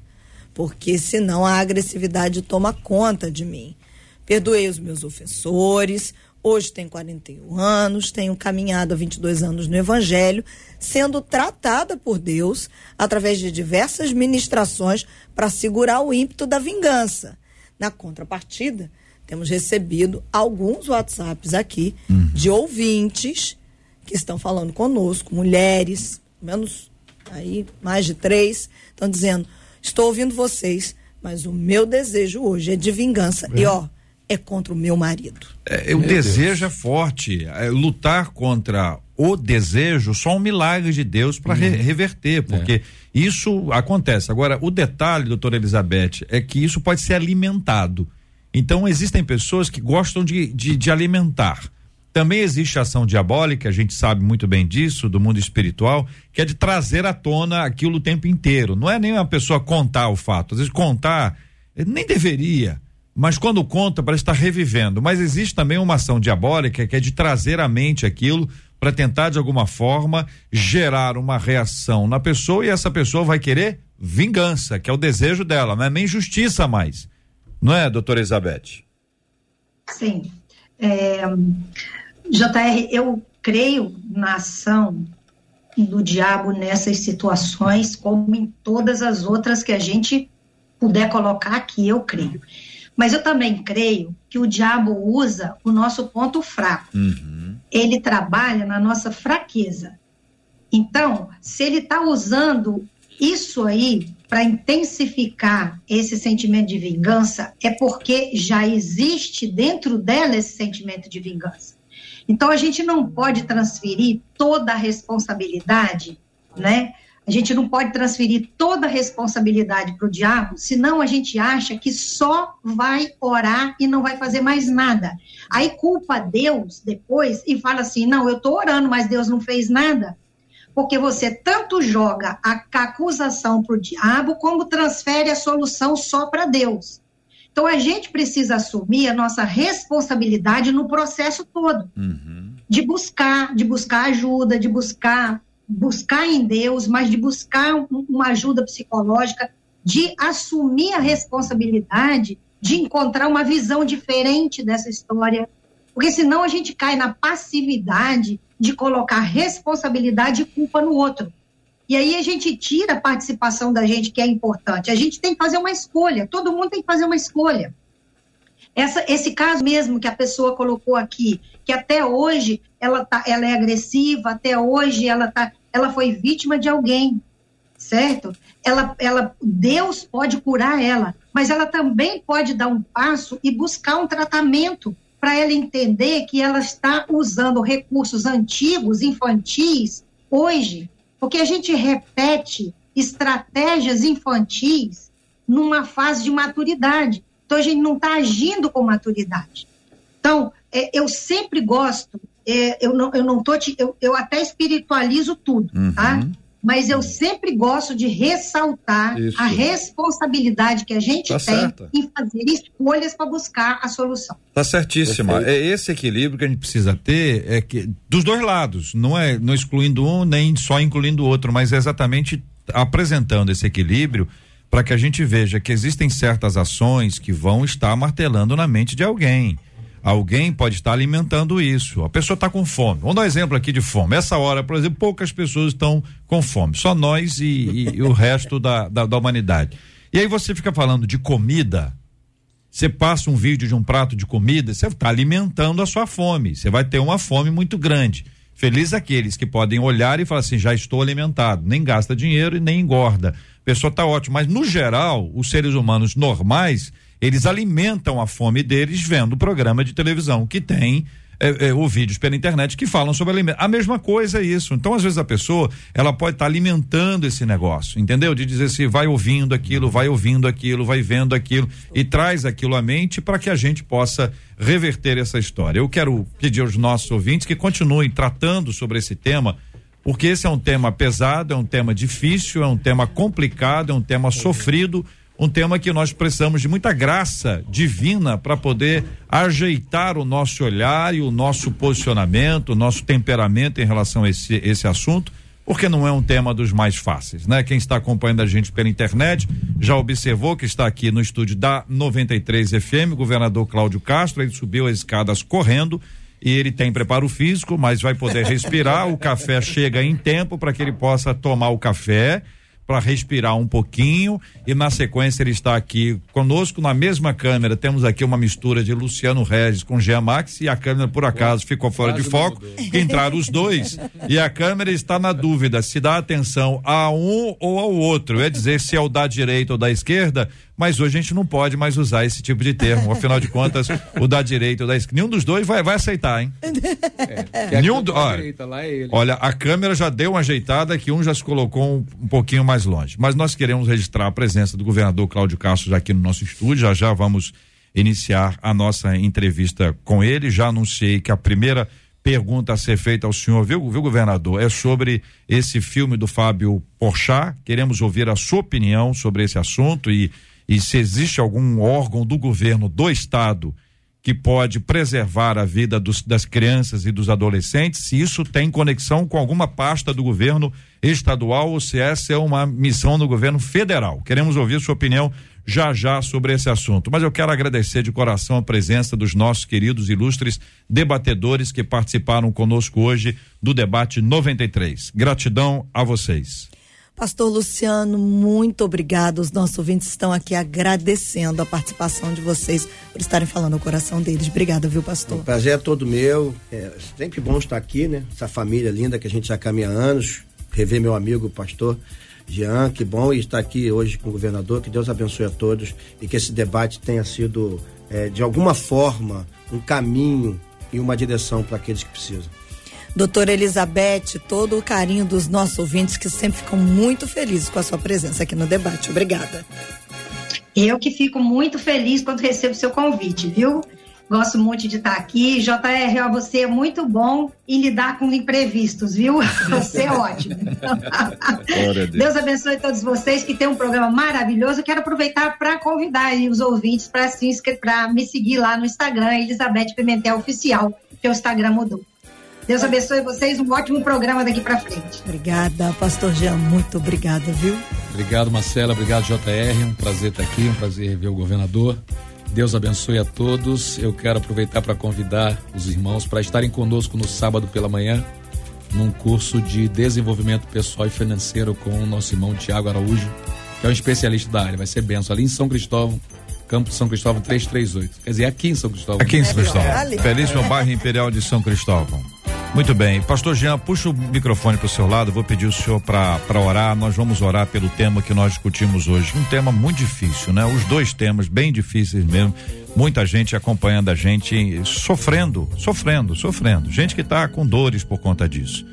porque senão a agressividade toma conta de mim. Perdoei os meus ofensores. Hoje tenho 41 anos, tenho caminhado há 22 anos no Evangelho, sendo tratada por Deus através de diversas ministrações para segurar o ímpeto da vingança. Na contrapartida, temos recebido alguns WhatsApps aqui de ouvintes que estão falando conosco, mulheres, menos aí mais de três, estão dizendo: estou ouvindo vocês, mas o meu desejo hoje é de vingança. E ó, é contra o meu marido. É, o desejo é forte. É, lutar contra o desejo, só um milagre de Deus para reverter, porque isso acontece. Agora, o detalhe, doutora Elizabeth, é que isso pode ser alimentado. Então, existem pessoas que gostam de, de, de alimentar. Também existe ação diabólica, a gente sabe muito bem disso, do mundo espiritual, que é de trazer à tona aquilo o tempo inteiro. Não é nem uma pessoa contar o fato. Às vezes, contar, eh, nem deveria. Mas quando conta, parece estar revivendo. Mas existe também uma ação diabólica que é de trazer à mente aquilo para tentar, de alguma forma, gerar uma reação na pessoa e essa pessoa vai querer vingança, que é o desejo dela, não é nem justiça mais. Não é, doutora Elizabeth? Sim. É, JR, eu creio na ação do diabo nessas situações, como em todas as outras que a gente puder colocar aqui, eu creio. Mas eu também creio que o diabo usa o nosso ponto fraco. Ele trabalha na nossa fraqueza. Então, se ele está usando isso aí para intensificar esse sentimento de vingança, é porque já existe dentro dela esse sentimento de vingança. Então, a gente não pode transferir toda a responsabilidade, né? A gente não pode transferir toda a responsabilidade para o diabo, senão a gente acha que só vai orar e não vai fazer mais nada. Aí culpa Deus depois e fala assim: não, eu estou orando, mas Deus não fez nada. Porque você tanto joga a acusação para o diabo, como transfere a solução só para Deus. Então a gente precisa assumir a nossa responsabilidade no processo todo. De buscar, de buscar ajuda, de buscar buscar em Deus, mas de buscar um- uma ajuda psicológica, de assumir a responsabilidade de encontrar uma visão diferente dessa história, porque senão a gente cai na passividade de colocar responsabilidade e culpa no outro. E aí a gente tira a participação da gente, que é importante. A gente tem que fazer uma escolha, todo mundo tem que fazer uma escolha. Essa, esse caso mesmo que a pessoa colocou aqui, que até hoje ela, tá, ela é agressiva, até hoje ela, tá, ela foi vítima de alguém, certo? Ela, ela, Deus pode curar ela, mas ela também pode dar um passo e buscar um tratamento para ela entender que ela está usando recursos antigos, infantis, hoje, porque a gente repete estratégias infantis numa fase de maturidade. Então, a gente não está agindo com maturidade. Então, é, eu sempre gosto, é, eu não, eu não tô te, eu, eu até espiritualizo tudo, tá? Mas eu sempre gosto de ressaltar Isso. a responsabilidade que a gente Tá tem certa. em fazer escolhas para buscar a solução. Tá certíssima. Perfeito. É esse equilíbrio que a gente precisa ter é que dos dois lados, não é não excluindo um nem só incluindo o outro, mas é exatamente apresentando esse equilíbrio para que a gente veja que existem certas ações que vão estar martelando na mente de alguém. Alguém pode estar alimentando isso. A pessoa está com fome. Vamos dar um exemplo aqui de fome. Essa hora, por exemplo, poucas pessoas estão com fome. Só nós e, e- o resto da, da, da humanidade. E aí você fica falando de comida, você passa um vídeo de um prato de comida, você está alimentando a sua fome. Você vai ter uma fome muito grande. Feliz aqueles que podem olhar e falar assim: já estou alimentado. Nem gasta dinheiro e nem engorda. A pessoa está ótima. Mas, no geral, os seres humanos normais, eles alimentam a fome deles vendo programa de televisão que tem. É, é, ou vídeos pela internet que falam sobre alimento. A mesma coisa é isso. Então, às vezes, a pessoa ela pode estar alimentando esse negócio, entendeu? De dizer assim, vai ouvindo aquilo, vai ouvindo aquilo, vai vendo aquilo e traz aquilo à mente para que a gente possa reverter essa história. Eu quero pedir aos nossos ouvintes que continuem tratando sobre esse tema, porque esse é um tema pesado, é um tema difícil, é um tema complicado, é um tema sofrido, um tema que nós precisamos de muita graça divina para poder ajeitar o nosso olhar e o nosso posicionamento, o nosso temperamento em relação a esse, esse assunto, porque não é um tema dos mais fáceis, né? Quem está acompanhando a gente pela internet já observou que está aqui no estúdio da 93 FM, o governador Cláudio Castro, ele subiu as escadas correndo e ele tem preparo físico, mas vai poder respirar. o café chega em tempo para que ele possa tomar o café, para respirar um pouquinho. E na sequência ele está aqui conosco na mesma câmera. Temos aqui uma mistura de Luciano Regis com Jean Max e a câmera por acaso ficou fora de foco. Entraram os dois e a câmera está na dúvida se dá atenção a um ou ao outro. É dizer se é o da direita ou da esquerda. Mas hoje a gente não pode mais usar esse tipo de termo. Afinal de contas, o da direita ou da esquerda. Nenhum dos dois vai, vai aceitar, hein? Que a Nenhum do- da ó, direita lá é ele. Olha, a câmera já deu uma ajeitada que um já se colocou um, um pouquinho mais longe. Mas nós queremos registrar a presença do governador Cláudio Castro já aqui no nosso estúdio. Já já vamos iniciar a nossa entrevista com ele. Já anunciei que a primeira pergunta a ser feita ao senhor, viu, viu governador, é sobre esse filme do Fábio Porchat. Queremos ouvir a sua opinião sobre esse assunto e, e se existe algum órgão do governo do estado que pode preservar a vida dos- das crianças e dos adolescentes, se isso tem conexão com alguma pasta do governo estadual ou se essa é uma missão do governo federal. Queremos ouvir sua opinião já já sobre esse assunto. Mas eu quero agradecer de coração a presença dos nossos queridos ilustres debatedores que participaram conosco hoje do debate 93. Gratidão a vocês. Pastor Luciano, muito obrigado. Os nossos ouvintes estão aqui agradecendo a participação de vocês por estarem falando o coração deles. Obrigada, viu, O pastor? prazer é todo meu. É sempre bom estar aqui, né? Essa família linda que a gente já caminha há anos. Rever meu amigo, o pastor Jean, que bom estar aqui hoje com o governador. Que Deus abençoe a todos e que esse debate tenha sido, é, de alguma forma, um caminho e uma direção para aqueles que precisam. Doutora Elizabeth, todo o carinho dos nossos ouvintes que sempre ficam muito felizes com a sua presença aqui no debate. Obrigada. Eu que fico muito feliz quando recebo seu convite, viu? Gosto muito de estar aqui. JR, ó, você é muito bom em lidar com imprevistos, viu? Você é ótimo. Deus. Deus abençoe todos vocês que tem um programa maravilhoso. Eu quero aproveitar para convidar aí os ouvintes para se inscrever, para me seguir lá no Instagram, Elizabeth Pimentel Oficial, que o Instagram mudou. Deus abençoe vocês, um ótimo programa daqui para frente. Obrigada, pastor Jean, muito obrigada, viu? Obrigado, Marcela. Obrigado, JR. Um prazer estar aqui, um prazer rever o governador. Deus abençoe a todos. Eu quero aproveitar para convidar os irmãos para estarem conosco no sábado pela manhã, num curso de desenvolvimento pessoal e financeiro com o nosso irmão Tiago Araújo, que é um especialista da área. Vai ser benção ali em São Cristóvão, Campo São Cristóvão 338. Quer dizer, aqui em São Cristóvão. Aqui em São Cristóvão. Ali. Belíssimo bairro Imperial de São Cristóvão. Muito bem. Pastor Jean, puxa o microfone para o seu lado. Vou pedir o senhor para orar. Nós vamos orar pelo tema que nós discutimos hoje. Um tema muito difícil, né? Os dois temas bem difíceis mesmo. Muita gente acompanhando a gente, sofrendo, sofrendo, sofrendo. Gente que está com dores por conta disso.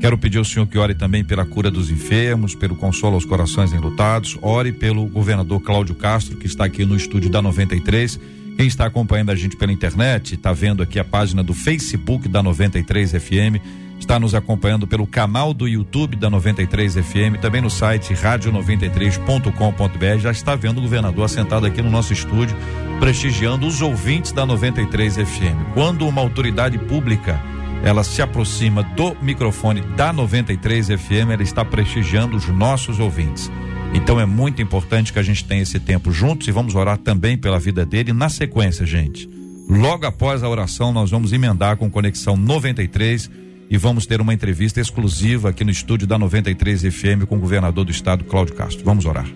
Quero pedir ao senhor que ore também pela cura dos enfermos, pelo consolo aos corações enlutados. Ore pelo governador Cláudio Castro, que está aqui no estúdio da 93. Quem está acompanhando a gente pela internet, está vendo aqui a página do Facebook da 93 FM, está nos acompanhando pelo canal do YouTube da 93 FM, também no site radio93.com.br, já está vendo o governador assentado aqui no nosso estúdio, prestigiando os ouvintes da 93 FM. Quando uma autoridade pública ela se aproxima do microfone da 93 FM, ela está prestigiando os nossos ouvintes. Então é muito importante que a gente tenha esse tempo juntos e vamos orar também pela vida dele na sequência, gente. Logo após a oração, nós vamos emendar com Conexão 93 e vamos ter uma entrevista exclusiva aqui no estúdio da 93 FM com o governador do estado, Cláudio Castro. Vamos orar.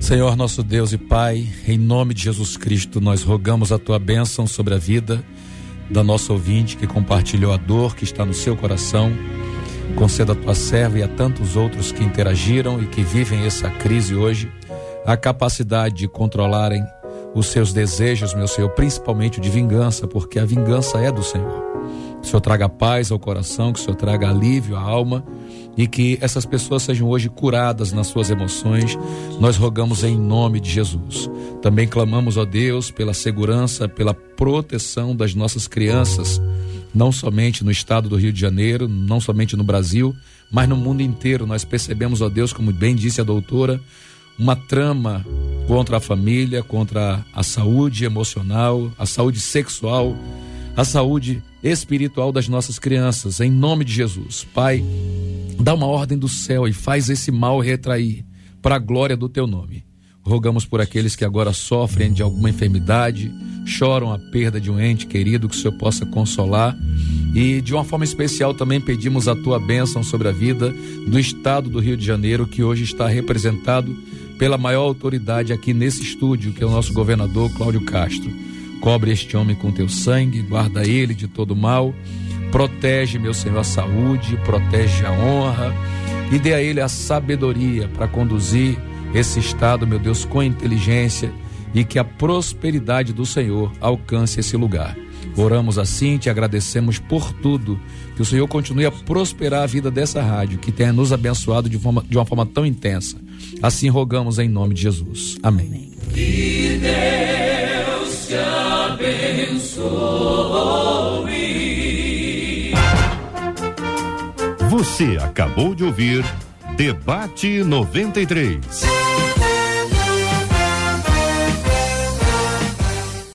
Senhor nosso Deus e Pai, em nome de Jesus Cristo, nós rogamos a tua bênção sobre a vida da nossa ouvinte que compartilhou a dor que está no seu coração. Conceda a tua serva e a tantos outros que interagiram e que vivem essa crise hoje a capacidade de controlarem os seus desejos, meu Senhor, principalmente de vingança, porque a vingança é do Senhor. Que o Senhor traga paz ao coração, que o Senhor traga alívio à alma e que essas pessoas sejam hoje curadas nas suas emoções. Nós rogamos em nome de Jesus. Também clamamos, ó Deus, pela segurança, pela proteção das nossas crianças, não somente no estado do Rio de Janeiro, não somente no Brasil, mas no mundo inteiro. Nós percebemos, ó Deus, como bem disse a doutora, uma trama contra a família, contra a saúde emocional, a saúde sexual, a saúde espiritual das nossas crianças, em nome de Jesus. Pai, dá uma ordem do céu e faz esse mal retrair para a glória do teu nome. Rogamos por aqueles que agora sofrem de alguma enfermidade, choram a perda de um ente querido, que o Senhor possa consolar. E de uma forma especial também pedimos a tua bênção sobre a vida do estado do Rio de Janeiro, que hoje está representado pela maior autoridade aqui nesse estúdio, que é o nosso governador Cláudio Castro. Cobre este homem com teu sangue, guarda ele de todo mal, protege, meu Senhor, a saúde, protege a honra e dê a ele a sabedoria para conduzir esse estado, meu Deus, com inteligência e que a prosperidade do Senhor alcance esse lugar. Oramos assim, te agradecemos por tudo. Que o Senhor continue a prosperar a vida dessa rádio, que tenha nos abençoado de, forma, de uma forma tão intensa. Assim rogamos em nome de Jesus. Amém. Que Deus te abençoe. Você acabou de ouvir Debate 93.